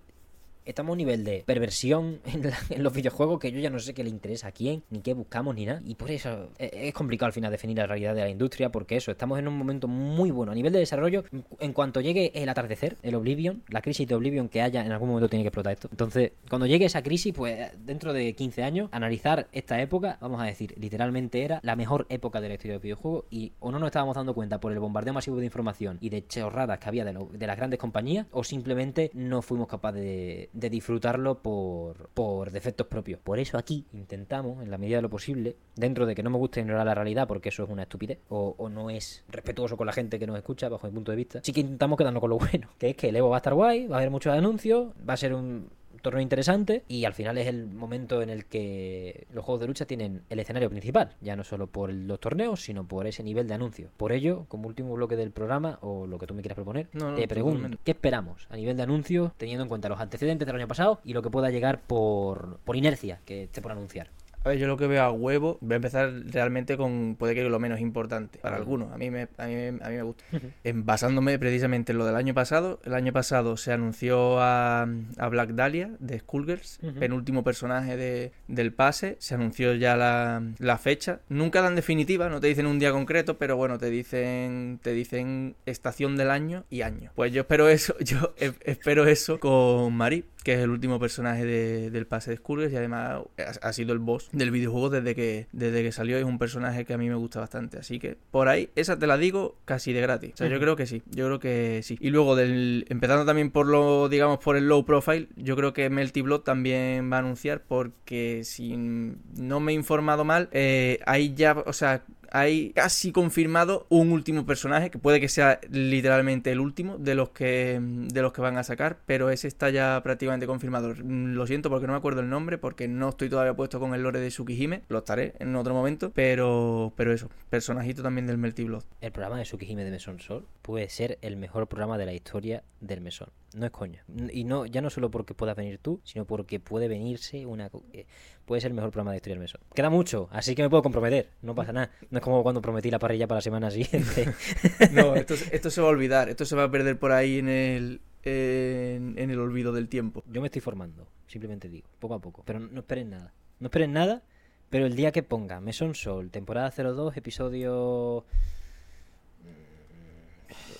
estamos a un nivel de perversión *laughs* en, los videojuegos que yo ya no sé qué le interesa a quién, ni qué buscamos, ni nada. Y por eso e- es complicado al final definir la realidad de la industria, porque eso, estamos en un momento muy bueno a nivel de desarrollo. En cuanto llegue el atardecer, el Oblivion, la crisis de Oblivion que haya, en algún momento tiene que explotar esto. Entonces, cuando llegue esa crisis, pues dentro de 15 años, analizar esta época, vamos a decir, literalmente era la mejor época de la historia del videojuego y o no nos estábamos dando cuenta por el bombardeo masivo de información y de chorradas que había de, de las grandes compañías, o simplemente no fuimos capaces de, de disfrutarlo por, por defectos propios. Por eso aquí intentamos, en la medida de lo posible, dentro de que no me gusta ignorar la realidad porque eso es una estupidez o, o no es respetuoso con la gente que nos escucha bajo mi punto de vista, sí que intentamos quedarnos con lo bueno, que es que el Evo va a estar guay, va a haber muchos anuncios, va a ser un torneo interesante y al final es el momento en el que los juegos de lucha tienen el escenario principal, ya no solo por los torneos, sino por ese nivel de anuncio. Por ello, como último bloque del programa o lo que tú me quieras proponer, No, no, te pregunto. ¿qué esperamos a nivel de anuncios teniendo en cuenta los antecedentes del año pasado y lo que pueda llegar por, por inercia que esté por anunciar? A ver, yo lo que veo a huevo, voy a empezar realmente con, puede que lo menos importante, para algunos, a mí me, a mí, a mí me gusta. En- basándome precisamente en lo del año pasado, el año pasado se anunció a, a Black Dahlia de Skullgirls, Ujú. penúltimo personaje de, del pase, se anunció ya la, la fecha, nunca dan definitiva, no te dicen un día concreto, pero bueno, te dicen, te dicen estación del año y año. Pues yo espero eso, *laughs* yo e- espero eso con Mari, que es el último personaje de- del pase de Skullgirls y además ha, ha sido el boss del videojuego desde que, desde que salió. Es un personaje que a mí me gusta bastante. Así que por ahí, esa te la digo casi de gratis. O sea, yo creo que sí. Yo creo que sí. Y luego, del, empezando también por lo, digamos, por el low profile, yo creo que Melty Blood también va a anunciar porque si no me he informado mal, eh, hay ya, o sea, hay casi confirmado un último personaje que puede que sea literalmente el último de los que de los que van a sacar, pero ese está ya prácticamente confirmado. Mm, Lo siento porque no me acuerdo el nombre, porque no estoy todavía puesto con el lore de Tsukihime, lo estaré en otro momento, pero pero eso, personajito también del Melty Blood. El programa de Tsukihime de Mesón Sol puede ser el mejor programa de la historia del mesón. No es coña. Y no, ya no solo porque puedas venir tú, sino porque puede venirse una... eh, Puede ser el mejor programa de historia del mesón. Queda mucho, así que me puedo comprometer. No pasa nada. No es como cuando prometí la parrilla para la semana siguiente. *laughs* No, esto, esto se va a olvidar, esto se va a perder por ahí en el en, en el olvido del tiempo. Yo me estoy formando, simplemente digo, poco a poco. Pero no, no esperen nada. No esperen nada, pero el día que ponga Mesón Sol, temporada 02, episodio...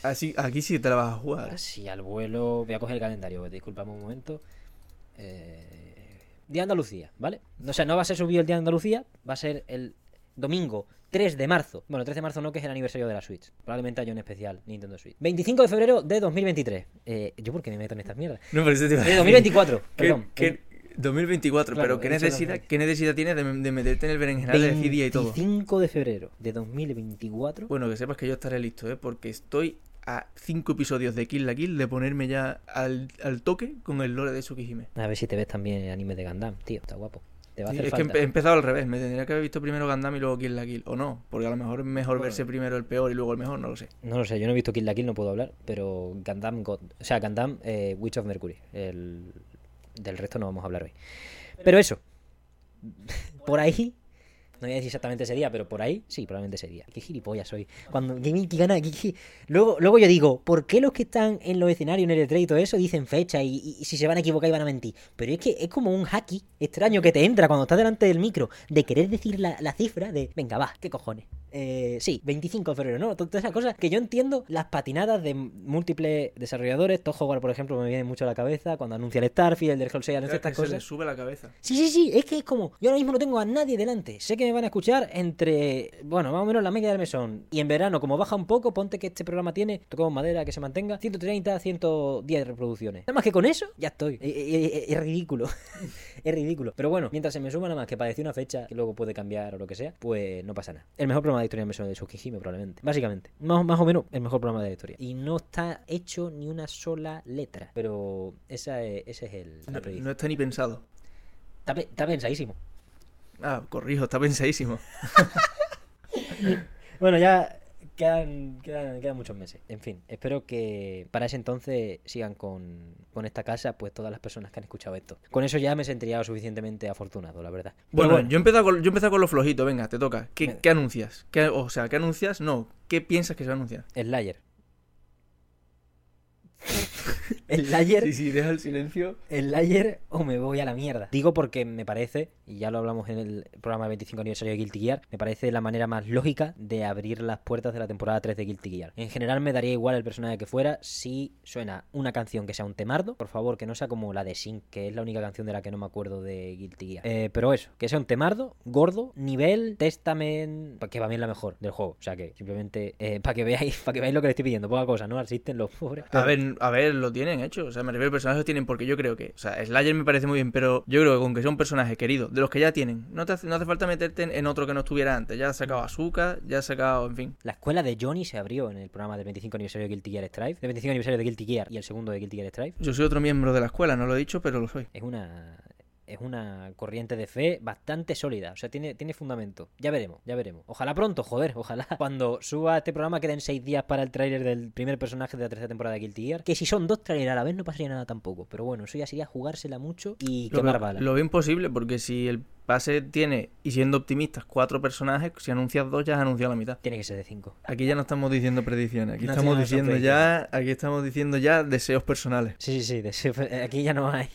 Así, aquí sí te la vas a jugar. Así al vuelo. Voy a coger el calendario, disculpame un momento. Eh, Día de Andalucía, ¿vale? O sea, no va a ser subido el Día de Andalucía, va a ser el domingo 3 de marzo. Bueno, 3 de marzo no, que es el aniversario de la Switch. Probablemente haya un especial Nintendo Switch. 25 de febrero de 2023. Eh, ¿Yo por qué me meto en estas mierdas? No, pero eso te iba a De decir. 2024, ¿Qué- perdón. qué- 2024, Claro, pero ¿qué necesidad, 2020. ¿qué necesidad tienes de, de meterte en el berenjenal de decir día y todo? 25 de febrero de 2024. Bueno, que sepas que yo estaré listo, ¿eh? Porque estoy a cinco episodios de Kill la Kill de ponerme ya al, al toque con el lore de Tsukihime. A ver si te ves también el anime de Gundam, tío. Está guapo. Te va a Sí, hacer es que he empezado al revés, me tendría que haber visto primero Gundam y luego Kill la Kill. O no, porque a lo mejor es mejor Bueno. verse primero el peor y luego el mejor, no lo sé. No lo sé, yo no he visto Kill la Kill, no puedo hablar, pero Gundam God, o sea, Gundam eh, Witch of Mercury. El, del resto no vamos a hablar hoy. Pero eso, *laughs* por ahí, no voy a decir exactamente ese día, pero por ahí, sí, probablemente ese día. Qué gilipollas soy. Cuando, qué, qué gana, qué- Luego, luego yo digo, ¿por qué los que están en los escenarios, en el E3 y todo eso, dicen fecha y, y- y si se van a equivocar y van a mentir? Pero es que es como un hacky extraño que te entra cuando estás delante del micro, de querer decir la, la cifra de, venga, va, ¿qué cojones? Eh, sí, 25 de febrero, ¿no? Todas esas cosas que yo entiendo las patinadas de múltiples desarrolladores. Toho War, por ejemplo, me viene mucho a la cabeza cuando anuncia el Starfield, el Dark Souls 6, anuncia estas se le cosas. sube la cabeza. Sí, sí, sí, es que es como, yo ahora mismo no tengo a nadie delante. Sé que me van a escuchar entre, bueno, más o menos la media del mesón. Y en verano, como baja un poco, ponte que este programa tiene, tocamos madera, que se mantenga, 130, 110 reproducciones. Nada más que con eso, ya estoy. Es, es- es ridículo. *laughs* es ridículo. Pero bueno, mientras se me suma nada más que para decir una fecha, que luego puede cambiar o lo que sea, pues no pasa nada. El mejor programa de historia del mesón de Tsukihime, probablemente. Básicamente. Más, más o menos el mejor programa de la historia. Y no está hecho ni una sola letra. Pero esa es, ese es el, No, no está ni pensado. Está, pe- está pensadísimo. Ah, corrijo, está pensadísimo. *laughs* Bueno, ya quedan, quedan, quedan muchos meses. En fin, espero que para ese entonces sigan con, con esta casa, pues todas las personas que han escuchado esto. Con eso ya me sentiría lo suficientemente afortunado, la verdad. Pero Bueno, yo he empezado con, yo he empezado con lo flojito, venga, te toca. ¿Qué, anuncias? ¿Qué- o sea, ¿qué anuncias? No, ¿qué piensas que se va a anunciar? Slayer. *laughs* Slayer. Sí, sí, deja el silencio. El layer o me voy a la mierda. Digo porque me parece, y ya lo hablamos en el programa del 25 aniversario de Guilty Gear, me parece la manera más lógica de abrir las puertas de la temporada 3 de Guilty Gear. En general me daría igual el personaje que fuera si suena una canción que sea un temardo, por favor, que no sea como la de Sync, que es la única canción de la que no me acuerdo de Guilty Gear. Eh, pero eso, que sea un temardo, gordo, nivel, testament, que va bien la mejor del juego. O sea que simplemente, para que veáis, para que veáis lo que le estoy pidiendo, poca cosa, ¿no? Asisten los pobres. A ver, a ver, lo tiene. Tienen hecho. O sea, me refiero personajes que tienen, porque yo creo que. O sea, Slayer me parece muy bien, pero yo creo que con que sea un personaje querido, de los que ya tienen, no, te hace, no hace falta meterte en, en otro que no estuviera antes. Ya has sacado Azúcar, ya has sacado, en fin. La escuela de Johnny se abrió en el programa del 25 aniversario de Guilty Gear Strive, del 25 aniversario de Guilty Gear y el segundo de Guilty Gear Strive. Yo soy otro miembro de la escuela, no lo he dicho, pero lo soy. Es una es una corriente de fe bastante sólida, o sea, tiene, tiene fundamento. Ya veremos, ya veremos. Ojalá pronto, joder, ojalá *laughs* cuando suba este programa queden seis días para el tráiler del primer personaje de la tercera temporada de Guilty Gear. Que si son dos trailers a la vez no pasaría nada tampoco, pero bueno, eso ya sería jugársela mucho y Lo, quemar balas. lo veo imposible, porque si el pase tiene, y siendo optimistas, cuatro personajes, si anuncias dos, ya has anunciado la mitad. Tiene que ser de cinco. Aquí ya no estamos diciendo predicciones, aquí No, estamos diciendo ya, aquí estamos diciendo ya deseos personales. Sí, sí, sí, aquí ya no hay.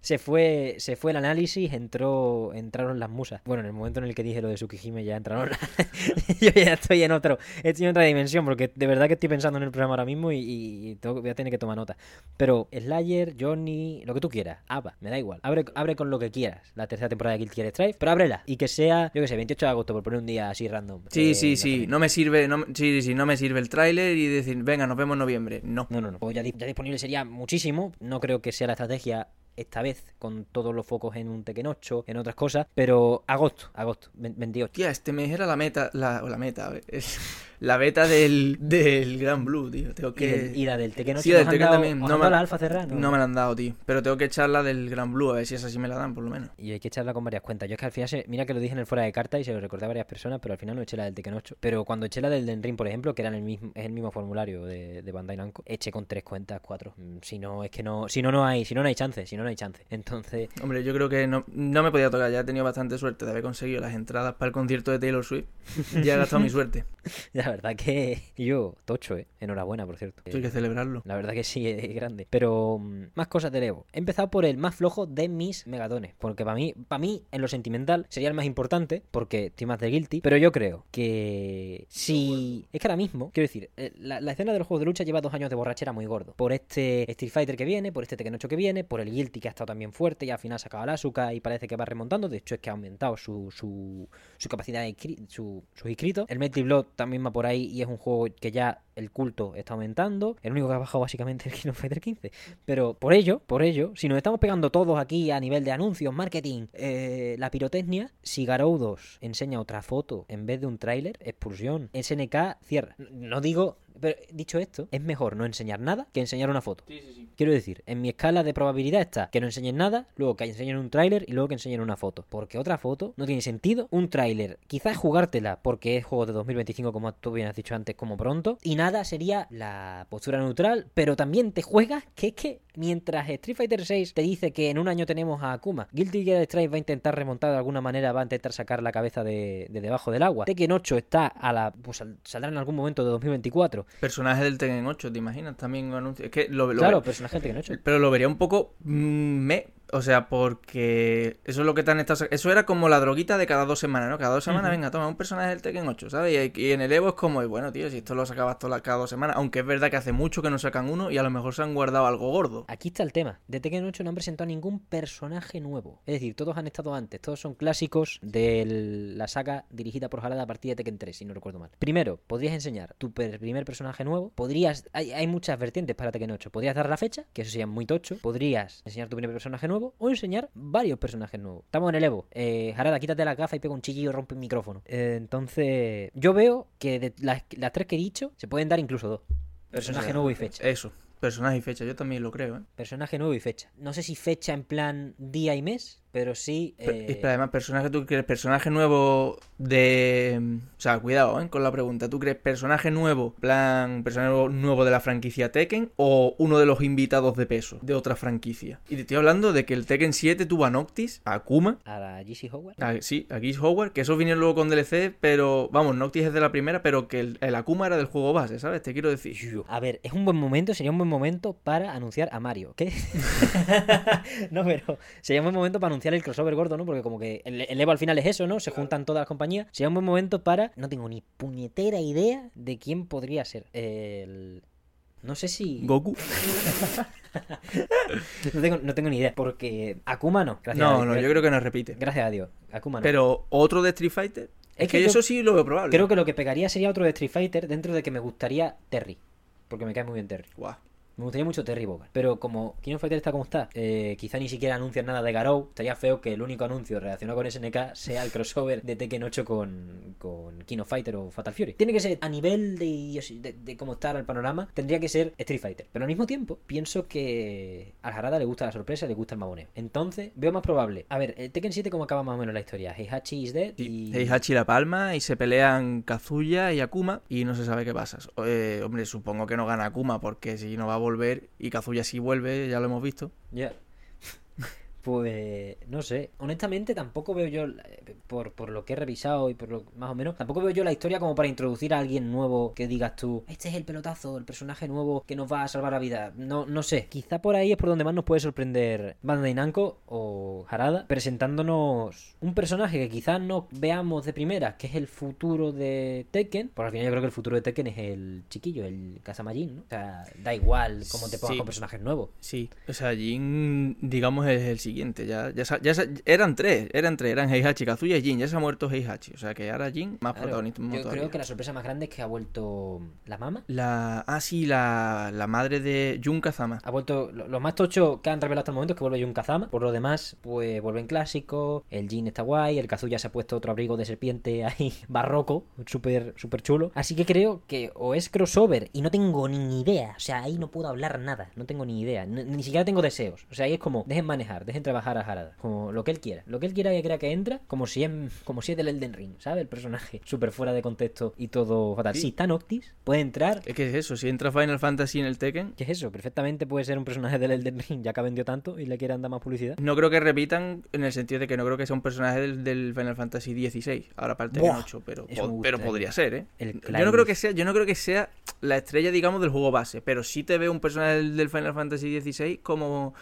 Se fue, se fue el análisis, entró, entraron las musas. Bueno, en el momento en el que dije lo de Tsukihime ya entraron las... *laughs* Yo ya estoy en otro, estoy en otra dimensión, porque de verdad que estoy pensando en el programa ahora mismo y, y tengo- voy a tener que tomar nota. Pero Slayer, Johnny, lo que tú quieras, Ava, me da igual. Abre, abre con lo que quieras la tercera temporada de Guilty Gear Strive, pero ábrela. Y que sea, yo que sé, 28 de agosto, por poner un día así random. Sí, Eh, sí, sí, no me sirve, no, sí, sí, sí, no me sirve el tráiler y decir, venga, nos vemos en noviembre. No. No, no, no. Pues ya, di- ya disponible sería muchísimo. No creo que sea la estrategia esta vez, con todos los focos en un Tekken 8, en otras cosas. Pero agosto, agosto, ve- 28. Tía, este mes era la meta, la, o la meta, a ver, *laughs* es la beta del, del Gran Blue, tío. Tengo Y, que... y la del Tekken 8 Sí, la del ¿nos han Tekken también. ¿os No me, la alfa cerrada? no me la han dado, tío. Pero tengo que echar la del Gran Blue, a ver si esa sí me la dan, por lo menos. Y hay que echarla con varias cuentas. Yo es que al final, se- mira que lo dije en el fuera de carta y se lo recordé a varias personas, pero al final no eché la del Tekken 8. Pero cuando eché la del Den Ring, por ejemplo, que era el mismo, es el mismo formulario de, de Bandai Namco, eché con tres cuentas, cuatro. Mm, Si no, es que no, si no, no hay, si no, no hay chance, si no, no hay chance. Entonces, Hombre, yo creo que no, no me podía tocar, ya he tenido bastante suerte de haber conseguido las entradas para el concierto de Taylor Swift. *laughs* Ya he gastado mi suerte. La verdad que *laughs* yo, tocho, eh. Enhorabuena, por cierto. Hay que celebrarlo. La verdad que sí, *laughs* es grande. Pero mm, más cosas del Evo. He empezado por el más flojo de mis megatones. Porque para mí, para mí, en lo sentimental, sería el más importante. Porque estoy más de guilty. Pero yo creo que si. Es que ahora mismo, quiero decir, eh, la, la escena de los juegos de lucha lleva dos años de borrachera muy gordo. Por este Street Fighter que viene, por este Tekken 8 que viene, por el guilty que ha estado también fuerte. Y al final sacaba el Asuka y parece que va remontando. De hecho, es que ha aumentado su, su, su capacidad de su, sus inscritos. El Metal Blood también va por ahí y es un juego que ya el culto está aumentando. El único que ha bajado básicamente es el King of Fighter 15. Pero por ello, por ello, si nos estamos pegando todos aquí a nivel de anuncios, marketing, eh, la pirotecnia, si Garou 2 enseña otra foto en vez de un tráiler, expulsión. SNK cierra. No digo, pero dicho esto, es mejor no enseñar nada que enseñar una foto. Quiero decir, en mi escala de probabilidad está que no enseñen nada, luego que enseñen un tráiler y luego que enseñen una foto. Porque otra foto no tiene sentido. Un tráiler, quizás jugártela porque es juego de 2025, como tú bien has dicho antes, como pronto. Y nada sería la postura neutral, pero también te juegas que es que mientras Street Fighter 6 te dice que en un año tenemos a Akuma, Guilty Gear Strive va a intentar remontar de alguna manera, va a intentar sacar la cabeza de, de debajo del agua. Tekken 8 está a la. Pues sal- saldrá en algún momento de 2024. Personaje del Tekken 8, ¿te imaginas? También anuncio. Es que lo, lo claro, ve- personaje de Tekken 8. Pero lo vería un poco mm, me. O sea, porque eso es lo que te han estado Eso era como la droguita de cada dos semanas, ¿no? Cada dos semanas, venga, toma un personaje del Tekken 8, ¿sabes? Y, y en el Evo es como, bueno, tío, si esto lo sacabas todas cada dos semanas, aunque es verdad que hace mucho que no sacan uno y a lo mejor se han guardado algo gordo. Aquí está el tema. De Tekken 8 no han presentado ningún personaje nuevo. Es decir, todos han estado antes. Todos son clásicos de la saga dirigida por Harada a partir de Tekken 3, si no recuerdo mal. Primero, podrías enseñar tu primer personaje nuevo. Podrías... Hay, hay muchas vertientes para Tekken 8. Podrías dar la fecha, que eso sería muy tocho. Podrías enseñar tu primer personaje nuevo o enseñar varios personajes nuevos. Estamos en el Evo. Eh, Harada, quítate la gafa y pega un chillillo y rompe el micrófono. Eh, entonces, yo veo que de las, las tres que he dicho, se pueden dar incluso dos. Personaje nuevo y fecha. Eso, personaje y fecha, yo también lo creo, ¿eh? Personaje nuevo y fecha. No sé si fecha en plan día y mes, pero sí. Eh, pero además, personaje, ¿tú crees personaje nuevo de... O sea, cuidado, ¿eh? Con la pregunta. ¿Tú crees personaje nuevo, plan, personaje nuevo- de la franquicia Tekken o uno de los invitados de peso de otra franquicia? Y te estoy hablando de que el Tekken 7 tuvo a Noctis, a Akuma, a la GC Howard. a, sí, a Geese Howard, que eso vinieron luego con DLC, pero vamos, Noctis es de la primera, pero que el, el Akuma era del juego base, ¿sabes? Te quiero decir. A ver, es un buen momento, sería un buen momento para anunciar a Mario. ¿Qué? *laughs* *laughs* no, pero sería un buen momento para anunciar el crossover gordo, ¿no? Porque como que el, el Evo al final es eso, ¿no? Se juntan todas las compañías. Sería un buen momento para. No tengo ni puñetera idea de quién podría ser. El. No sé si. Goku. *laughs* No tengo, no tengo ni idea. Porque Akuma no. Gracias a No, Dios. no, yo creo que no repite. Gracias a Dios. Akuma no. Pero otro de Street Fighter. Es, Es que, que yo eso sí lo veo probable. Creo que lo que pegaría sería otro de Street Fighter dentro de que me gustaría Terry. Porque me cae muy bien Terry. Guau. Me gustaría mucho Terry Bogard. Pero como King of Fighter está como está, eh, quizá ni siquiera anuncian nada de Garou. Estaría feo que el único anuncio relacionado con SNK sea el crossover de Tekken 8 con, con King of Fighter o Fatal Fury. Tiene que ser a nivel de, de, de cómo está el panorama, tendría que ser Street Fighter. Pero al mismo tiempo, pienso que al Harada le gusta la sorpresa y le gusta el maboneo. Entonces, veo más probable. A ver, el Tekken 7, ¿cómo acaba más o menos la historia? Heihachi is dead y. Heihachi la palma y se pelean Kazuya y Akuma y no se sabe qué pasa. Eh, hombre, supongo que no gana Akuma porque si no va a volver y Kazuya si vuelve, ya lo hemos visto. Pues no sé, honestamente tampoco veo yo, eh, por, por lo que he revisado y por lo más o menos, tampoco veo yo la historia como para introducir a alguien nuevo que digas tú, este es el pelotazo, el personaje nuevo que nos va a salvar la vida. No, no sé, quizá por ahí es por donde más nos puede sorprender Bandai Namco o Harada, presentándonos un personaje que quizás no veamos de primera, que es el futuro de Tekken, porque al final yo creo que el futuro de Tekken es el chiquillo, el Kasamajin, ¿no? O sea, da igual cómo te pongas Sí. con personajes nuevos. Sí, o sea, Jin, digamos, es el siguiente. Ya, ya, eran tres, eran tres, eran Heihachi, Kazuya y Jin. Ya se ha muerto Heihachi. O sea que ahora Jin más Claro, protagonismo yo todavía. creo que la sorpresa más grande es que ha vuelto la mama. La, ah, sí, la, la madre de Jun Kazama. Ha vuelto. Lo, lo más tocho que han revelado hasta el momento es que vuelve Jun Kazama. Por lo demás, pues vuelven clásicos. El Jin está guay. El Kazuya se ha puesto otro abrigo de serpiente *laughs* ahí barroco. Súper súper chulo. Así que creo que o es crossover y no tengo ni idea. O sea, ahí no puedo hablar nada. No tengo ni idea. Ni, ni siquiera tengo deseos. O sea, ahí es como, dejen manejar, dejen trabajar a Harada. Como lo que él quiera. Lo que él quiera que crea que entra. Como si es, como si es del Elden Ring, ¿sabes? El personaje *laughs* súper fuera de contexto y todo fatal. Sí. Si está Noctis, puede entrar. Que es eso, si entra Final Fantasy en el Tekken, ¿Qué es eso? Perfectamente puede ser un personaje del Elden Ring, ya que ha vendido tanto y le quieren dar más publicidad. no creo que repitan en el sentido de que no creo que sea un personaje del, del Final Fantasy XVI, ahora para el Tekken Buah, 8, pero, po- pero eh. podría ser, ¿eh? Yo no creo que sea, yo no creo que sea la estrella, digamos, del juego base, pero sí te veo un personaje del, del Final Fantasy XVI como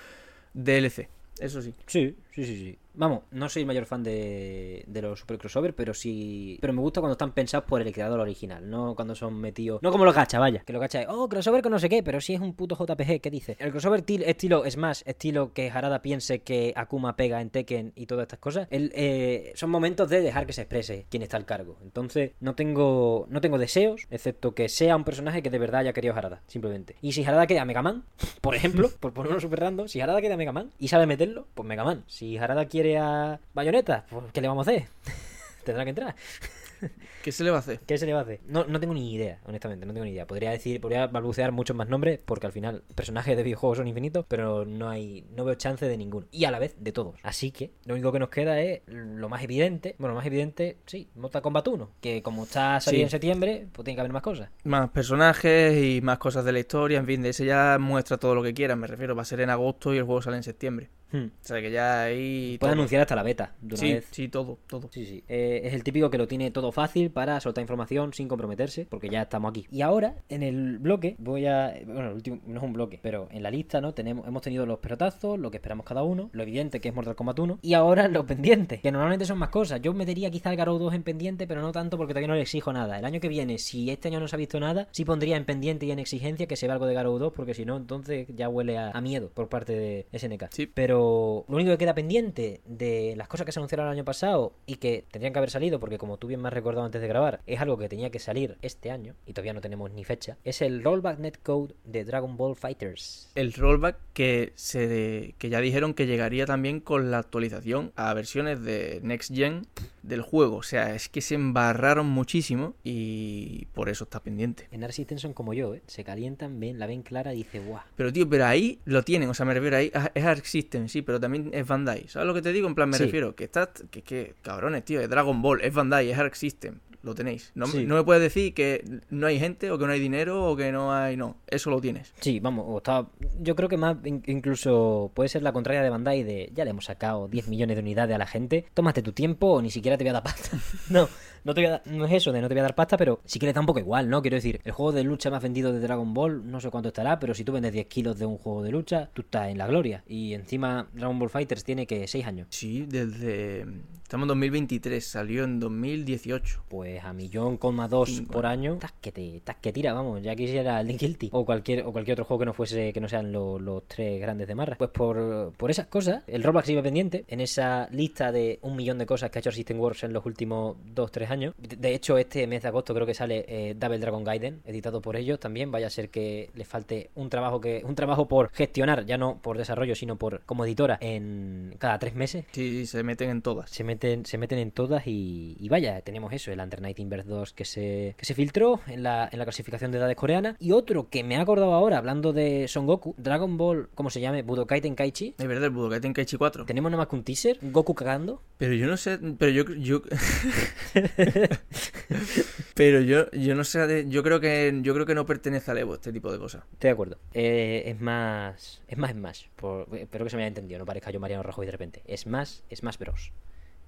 DLC. Eso sí. Sí, sí, sí, sí. Vamos, no soy mayor fan de, los super crossover, pero sí. Pero me gusta cuando están pensados por el creador original, no cuando son metidos. No como los gacha, vaya. Que los gacha es, oh, crossover con no sé qué, pero sí es un puto JPG, ¿qué dice? El crossover til- estilo Smash, estilo que Harada piense que Akuma pega en Tekken y todas estas cosas, el, eh, son momentos de dejar que se exprese quién está al cargo. Entonces, no tengo, no tengo deseos, excepto que sea un personaje que de verdad haya querido Harada, simplemente. Y si Harada queda Mega Man, *laughs* por ejemplo, por poner uno super random, si Harada queda Mega Man y sabe meterlo, pues Mega Man. Si Harada quiere a Bayonetta, pues ¿qué le vamos a hacer? *laughs* Tendrá que entrar. *laughs* ¿Qué se le va a hacer? ¿Qué se le va a hacer? No, no tengo ni idea, honestamente, no tengo ni idea. Podría decir, podría balbucear muchos más nombres, porque al final personajes de videojuegos son infinitos, pero no hay, no veo chance de ninguno. Y a la vez de todos. Así que lo único que nos queda es lo más evidente. Bueno, lo más evidente, sí, Mortal Kombat 1. Que como está salido Sí. en septiembre, pues tiene que haber más cosas. Más personajes y más cosas de la historia, en fin, de ese ya muestra todo lo que quieran, me refiero, va a ser en agosto y el juego sale en septiembre. Hmm. O sea que ya ahí... Puede todo. anunciar hasta la beta de una Sí, vez. sí, todo, todo. Sí, sí. Eh, es el típico que lo tiene todo fácil para soltar información sin comprometerse, porque ya estamos aquí. Y ahora, en el bloque, voy a. Bueno, el último no es un bloque, pero en la lista, ¿no? Tenemos, hemos tenido los pelotazos, lo que esperamos cada uno, lo evidente que es Mortal Kombat 1, y ahora los pendientes, que normalmente son más cosas. Yo metería quizá el Garou 2 en pendiente, pero no tanto porque todavía no le exijo nada. El año que viene, si este año no se ha visto nada, sí pondría en pendiente y en exigencia que se vea algo de Garou 2, porque si no, entonces ya huele a, a miedo por parte de SNK. Sí. Pero lo único que queda pendiente de las cosas que se anunciaron el año pasado y que tendrían que haber salido, porque como tú bien me has recordado antes de grabar, es algo que tenía que salir este año y todavía no tenemos ni fecha, es el rollback netcode de Dragon Ball Fighters. El rollback que se que ya dijeron que llegaría también con la actualización a versiones de Next Gen del juego. O sea, es que se embarraron muchísimo y por eso está pendiente. En son como yo, ¿eh? se calientan, ven, la ven clara y dice, guau. Pero tío, pero ahí lo tienen, o sea, me refiero ahí, es Arc System, sí, pero también es Bandai. ¿Sabes lo que te digo? En plan, me Sí. refiero, que está, que, que, cabrones, tío, es Dragon Ball, es Bandai, es Arc System, lo tenéis. No, Sí. no me puedes decir que no hay gente o que no hay dinero o que no hay, no, eso lo tienes. Sí, vamos, o está- yo creo que más in- incluso puede ser la contraria de Bandai de ya le hemos sacado 10 *laughs* millones de unidades a la gente, tómate tu tiempo o ni siquiera te voy a dar pasta. *laughs* no, no te voy a dar- no es eso de no te voy a dar pasta, pero sí que le da un poco igual, ¿no? Quiero decir, el juego de lucha más vendido de Dragon Ball, no sé cuánto estará, pero si tú vendes 10 kilos de un juego de lucha, tú estás en la gloria. Y encima Dragon Ball Fighters tiene que 6 años. Sí, desde Estamos en 2023, salió en 2018. Pues a millón coma dos por año, estás que te, que tira, vamos, ya quisiera el Guilty o cualquier, o cualquier otro juego que no fuese, que no sean lo- los tres grandes de Marra. Pues por, por esas cosas, el rollback sigue pendiente en esa lista de un millón de cosas que ha hecho System Wars en los últimos dos, tres años. De, de hecho, este mes de agosto creo que sale eh, Double Dragon Gaiden, editado por ellos también. Vaya a ser que les falte un trabajo que, un trabajo por gestionar, ya no por desarrollo, sino por como editora en cada tres meses Sí, sí, se meten en todas. se meten, se meten en todas y, y vaya, tenemos eso, el Under Night Inverse 2 que se, que se filtró en la, en la clasificación de edades coreana. Y otro que me ha acordado ahora, hablando de Son Goku, Dragon Ball, ¿cómo se llame? Budokai Tenkaichi. Es verdad, el Budokai Tenkaichi 4. Tenemos nada más que un teaser, Goku cagando. Pero yo no sé, pero yo yo *laughs* Pero yo yo no sé, yo creo que yo creo que no pertenece al Evo este tipo de cosas. Estoy de acuerdo. Eh, es más. Es más Smash. Por, espero que se me haya entendido, no parezca yo Mariano Rajoy de repente. Es más Smash Bros.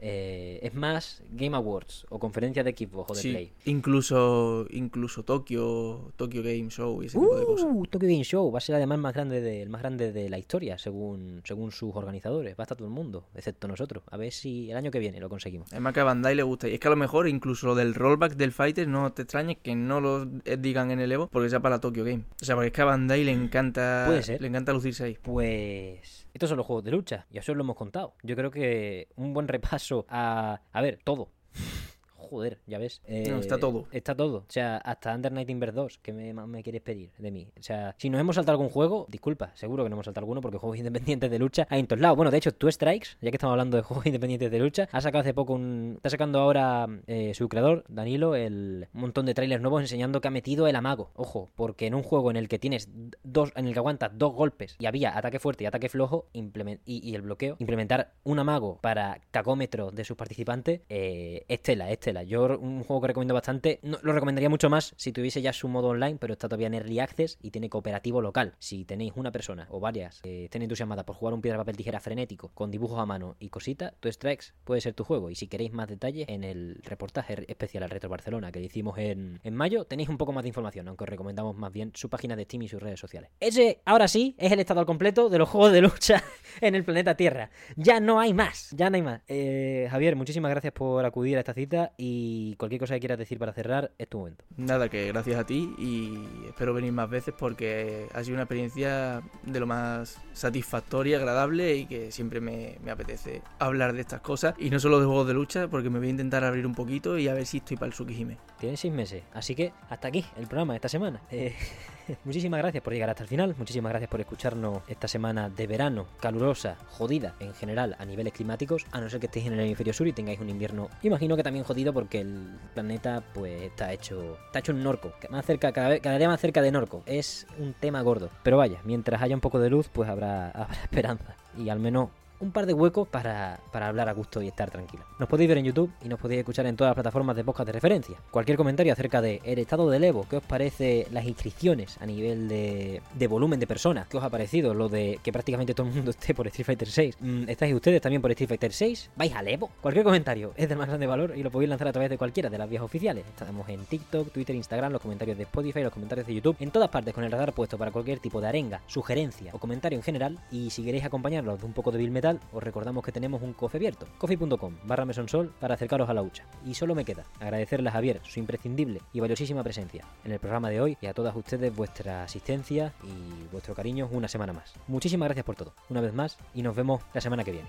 Eh, es más Game Awards o conferencia de Xbox o de Sí, Play. incluso incluso Tokyo, Tokyo Game Show y ese tipo de cosas. Uh, Tokyo Game Show va a ser además más grande de, el más grande de la historia, según, según sus organizadores. Va a estar todo el mundo, excepto nosotros. A ver si el año que viene lo conseguimos. Además que a Bandai le gusta. Y es que a lo mejor incluso lo del rollback del Fighter no te extrañes que no lo eh, digan en el Evo porque sea para Tokyo Game. O sea, porque es que a Bandai le encanta Puede ser. le encanta lucirse ahí. Pues estos son los juegos de lucha, y eso os lo hemos contado. Yo creo que un buen repaso a... Ver, todo. Joder, ya ves. No, está todo. Está todo. O sea, hasta Under Night Inverse 2, que me, me quieres pedir de mí? O sea, si nos hemos saltado algún juego, disculpa, seguro que no hemos saltado alguno porque juegos *laughs* independientes de lucha hay en todos lados. Bueno, de hecho, Two Strikes, ya que estamos hablando de *laughs* juegos independientes de lucha, ha sacado hace poco un... Está sacando ahora eh, su creador, Danilo, el un montón de trailers nuevos enseñando que ha metido el amago. Ojo, porque en un juego en el que tienes dos, en el que aguantas dos golpes y había ataque fuerte y ataque flojo implement- y, y el bloqueo, implementar un amago para cacómetro de sus participantes, eh, es tela, es Yo un juego que recomiendo bastante, no, lo recomendaría mucho más si tuviese ya su modo online, pero está todavía en Early Access y tiene cooperativo local. Si tenéis una persona o varias que estén entusiasmadas por jugar un piedra, papel, tijera frenético, con dibujos a mano y cositas, tu Strikes puede ser tu juego. Y si queréis más detalles, en el reportaje especial al Retro Barcelona que hicimos en, en mayo, tenéis un poco más de información, aunque os recomendamos más bien su página de Steam y sus redes sociales. Ese, ahora sí, es el estado completo de los juegos de lucha *laughs* en el planeta Tierra. Ya no hay más, ya no hay más. Eh, Javier, muchísimas gracias por acudir a esta cita y cualquier cosa que quieras decir para cerrar es tu momento. Nada, que gracias a ti y espero venir más veces porque ha sido una experiencia de lo más satisfactoria, agradable y que siempre me, me apetece hablar de estas cosas. Y no solo de juegos de lucha, porque me voy a intentar abrir un poquito y a ver si estoy para el Tsukihime. Tienes seis meses, así que hasta aquí el programa de esta semana. Eh, *laughs* *laughs* muchísimas gracias por llegar hasta el final, muchísimas gracias por escucharnos esta semana de verano, calurosa, jodida en general a niveles climáticos, a no ser que estéis en el hemisferio sur y tengáis un invierno, imagino que también jodido porque el planeta pues está hecho, está hecho un norco, más cerca, cada, cada día más cerca de norco, es un tema gordo. Pero vaya, mientras haya un poco de luz pues habrá, *laughs* habrá esperanza. Y al menos un par de huecos para, para hablar a gusto y estar tranquila. Nos podéis ver en YouTube y nos podéis escuchar en todas las plataformas de podcast de referencia. Cualquier comentario acerca del estado del Evo, qué os parece las inscripciones a nivel de, de volumen de personas, qué os ha parecido lo de que prácticamente todo el mundo *laughs* esté por Street Fighter 6. Mm, ¿Estáis ustedes también por Street Fighter 6? ¿Vais al Evo? Cualquier comentario es de más grande valor y lo podéis lanzar a través de cualquiera de las vías oficiales. Estamos en TikTok, Twitter, Instagram, los comentarios de Spotify, los comentarios de YouTube, en todas partes con el radar puesto para cualquier tipo de arenga, sugerencia o comentario en general. Y si queréis acompañarlos de un poco de Bill Metal, os recordamos que tenemos un cofe abierto, coffee.com barra mesonsol para acercaros a la hucha. Y solo me queda agradecerle a Javier su imprescindible y valiosísima presencia en el programa de hoy y a todas ustedes vuestra asistencia y vuestro cariño una semana más. Muchísimas gracias por todo, una vez más, y nos vemos la semana que viene.